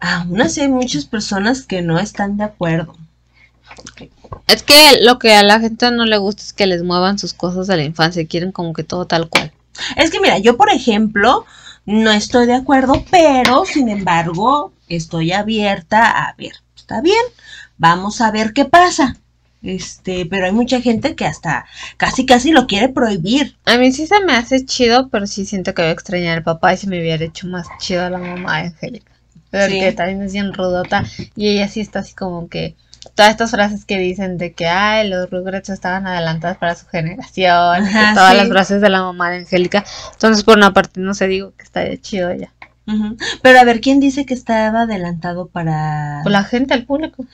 aún así hay muchas personas que no están de acuerdo.
Es que lo que a la gente no le gusta es que les muevan sus cosas de la infancia. Quieren como que todo tal cual.
Es que mira, yo por ejemplo no estoy de acuerdo, pero sin embargo estoy abierta a ver, está bien, vamos a ver qué pasa. Este, pero hay mucha gente que hasta casi casi lo quiere prohibir.
A mí sí se me hace chido, pero sí siento que voy a extrañar al papá y se me hubiera hecho más chido a la mamá de Angélica. Porque
Sí.
también es bien rudota y ella sí está así como que todas estas frases que dicen de que ay los Rugrats estaban adelantados para su generación,
Ajá,
todas
sí.
las frases de la mamá de Angélica. Entonces por una parte no sé digo que está chido ella.
Ujú. Pero a ver, ¿quién dice que estaba adelantado para...
Pues la gente, el público,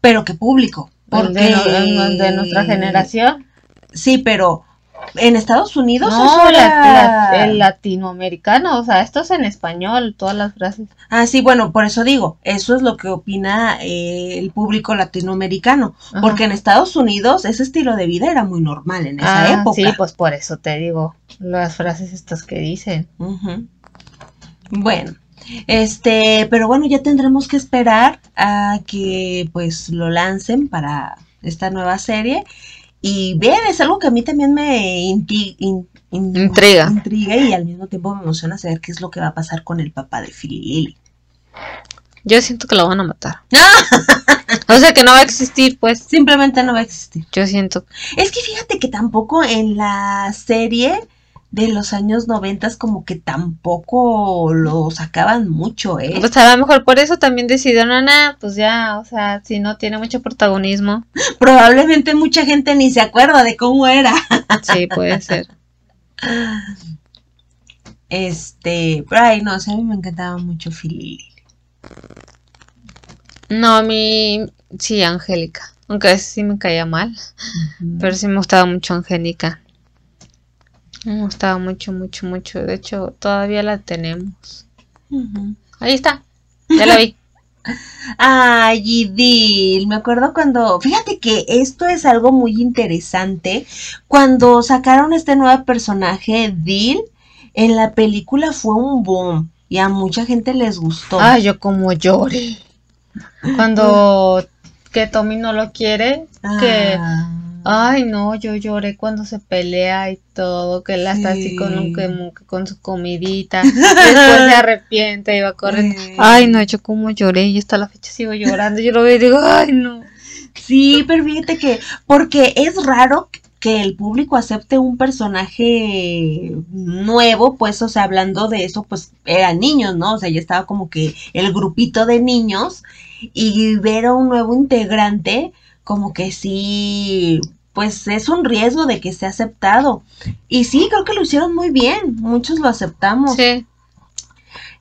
Pero que público. Porque...
de, de nuestra generación.
Sí, pero en Estados Unidos
No,
eso
la-
era-
la- el latinoamericano, o sea, esto es en español, todas las frases.
Ah, sí, bueno, por eso digo, eso es lo que opina eh, el público latinoamericano,
Ajá.
porque en Estados Unidos ese estilo de vida era muy normal en esa
Ah,
época.
Sí, pues por eso te digo las frases estas que dicen.
Bueno, este, pero bueno, ya tendremos que esperar a que pues lo lancen para esta nueva serie y ver, es algo que a mí también me inti- in- in-
Intriga.
intriga y al mismo tiempo me emociona saber qué es lo que va a pasar con el papá de Lily.
Yo siento que lo van a matar. O sea, que no va a existir, pues.
Simplemente no va a existir.
Yo siento.
Es que fíjate que tampoco en la serie de los años noventas como que tampoco lo sacaban mucho, ¿eh?
Pues a lo mejor por eso también decidieron, nada, pues ya, o sea, si no tiene mucho protagonismo.
Probablemente mucha gente ni se acuerda de cómo era.
Sí, puede ser.
Este, pero ay, no, o sea, a mí me encantaba mucho Philly.
No, a mí sí, Angélica. Aunque a veces sí me caía mal. Pero sí me gustaba mucho Angélica. Me gustaba mucho, mucho, mucho. De hecho, todavía la tenemos. Ahí está. Ya la vi.
Ay, Idil, me acuerdo cuando, fíjate que esto es algo muy interesante, cuando sacaron este nuevo personaje, Dil, en la película fue un boom y a mucha gente les gustó.
Ay, yo como lloré. Cuando que Tommy no lo quiere, que
Ah.
Ay no, yo lloré cuando se pelea y todo, que él está así con un- que con su comidita, después se arrepiente y va corriendo.
Sí.
Ay no, yo como lloré y hasta la fecha sigo llorando. Yo lo veo y digo, ay no.
Sí, pero fíjate que, porque es raro que el público acepte un personaje nuevo, pues, o sea, hablando de eso, pues eran niños, ¿no? O sea, ya estaba como que el grupito de niños y ver a un nuevo integrante, como que sí, pues es un riesgo de que sea aceptado. Y sí, creo que lo hicieron muy bien, muchos lo aceptamos.
Sí.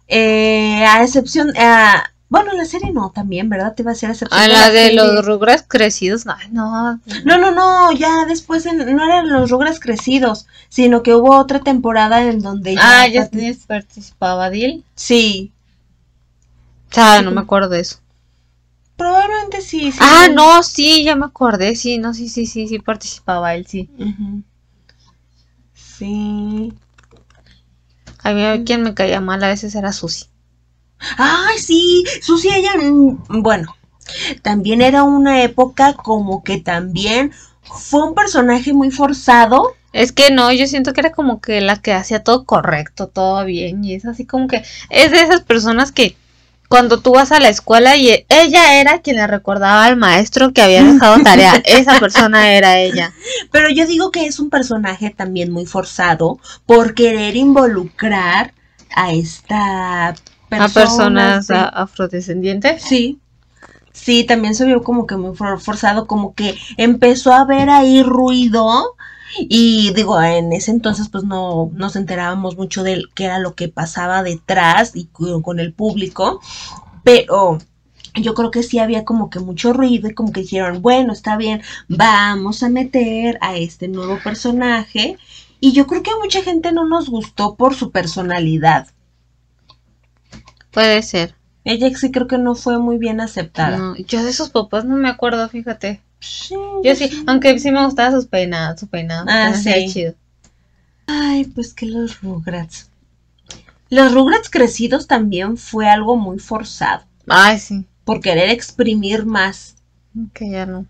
Eh, a excepción, a, bueno, la serie no, también, ¿verdad? Te iba a hacer excepción.
A
de
la de los rugras crecidos, no.
No, no, no, ya después en- no eran los Rugras crecidos, sino que hubo otra temporada en donde
Ah, ya participaba Dil.
Sí,
Ah, no me acuerdo de eso.
Probablemente sí. sí.
Ah, no, sí, ya me acordé, sí, no, sí, sí, sí, sí participaba él, sí.
Sí.
A mí quien me caía mal a veces era Susi.
Ay, sí, Susi, ella, mm, bueno, también era una época como que también fue un personaje muy forzado.
Es que no, yo siento que era como que la que hacía todo correcto, todo bien, y es así como que es de esas personas que cuando tú vas a la escuela y e- ella era quien le recordaba al maestro que había dejado tarea, esa persona era ella.
Pero yo digo que es un personaje también muy forzado por querer involucrar a esta persona.
A personas
sí.
a- afrodescendientes.
Sí. Sí, también se vio como que muy for- forzado, como que empezó a haber ahí ruido y digo, en ese entonces pues no nos enterábamos mucho de qué era lo que pasaba detrás y con el público, pero yo creo que sí había como que mucho ruido y como que dijeron, bueno, está bien, vamos a meter a este nuevo personaje y yo creo que a mucha gente no nos gustó por su personalidad.
Puede ser.
Ella sí creo que no fue muy bien aceptada.
No, yo de sus papás no me acuerdo, fíjate.
Sí,
Yo sí, aunque sí me gustaba sus peinados, su peinado.
Ah, sí.
chido.
Ay, pues que los Rugrats. Los Rugrats crecidos también fue algo muy forzado,
Ay, sí,
por querer exprimir más.
que ya no.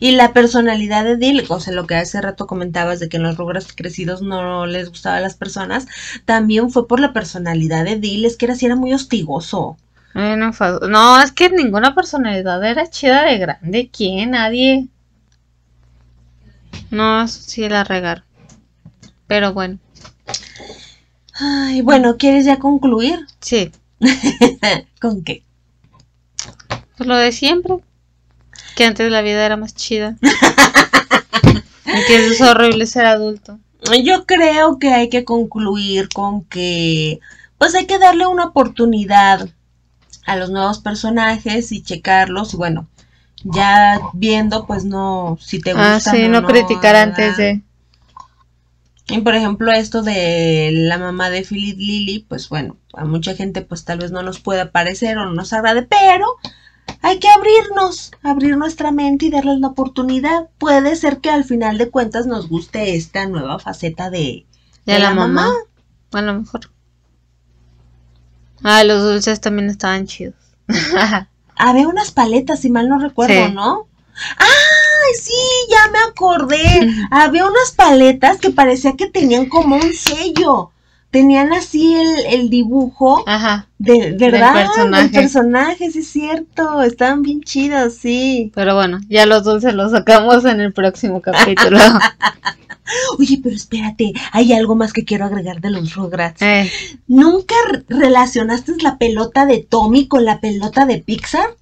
Y la personalidad de Dil, o sea, lo que hace rato comentabas de que en los Rugrats crecidos no les gustaba a las personas, también fue por la personalidad de Dil, es que era así, era muy hostigoso.
Ay, no, es que ninguna personalidad era chida de grande. ¿Quién? Nadie. No, sí la regar. Pero bueno,
Ay, bueno, ¿quieres ya concluir?
sí.
¿Con qué?
Pues lo de siempre. Que antes la vida era más chida. y que es horrible ser adulto.
Yo creo que hay que concluir con que pues hay que darle una oportunidad a los nuevos personajes y checarlos y bueno, ya viendo pues no si te gusta
Ah, sí, no criticar antes de.
Y por ejemplo esto de la mamá de Philip Lily, pues bueno, a mucha gente pues tal vez no nos pueda parecer o no nos agrade, pero hay que abrirnos, abrir nuestra mente y darles la oportunidad. Puede ser que al final de cuentas nos guste esta nueva faceta de,
De la, mamá. A lo mejor. Ah, los dulces también estaban chidos.
Había unas paletas, si mal no recuerdo,
Sí.
¿no? ¡Ay, sí! Ya me acordé. Había unas paletas que parecía que tenían como un sello. Tenían así el, el dibujo
Ajá.
de, ¿verdad? Del
personaje.
personaje, sí es cierto. Estaban bien chidas, sí.
Pero bueno, ya los dulces los sacamos en el próximo capítulo.
Oye, pero espérate, hay algo más que quiero agregar de los Rugrats.
Eh,
¿Nunca re- relacionaste la pelota de Tommy con la pelota de Pixar?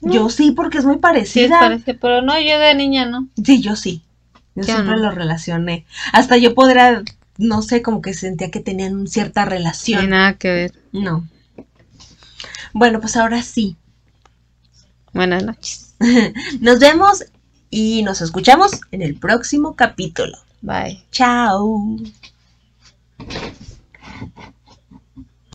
No.
Yo sí, porque es muy
sí,
parecida.
parece, pero no, yo de niña no.
Sí, yo sí.
Yo
siempre
no.
lo relacioné. Hasta yo podría, no sé, como que sentía que tenían cierta
No hay
relación.
nada que ver.
No. Bueno, pues ahora sí.
Buenas noches.
Nos vemos y nos escuchamos en el próximo capítulo.
Bye.
Chao.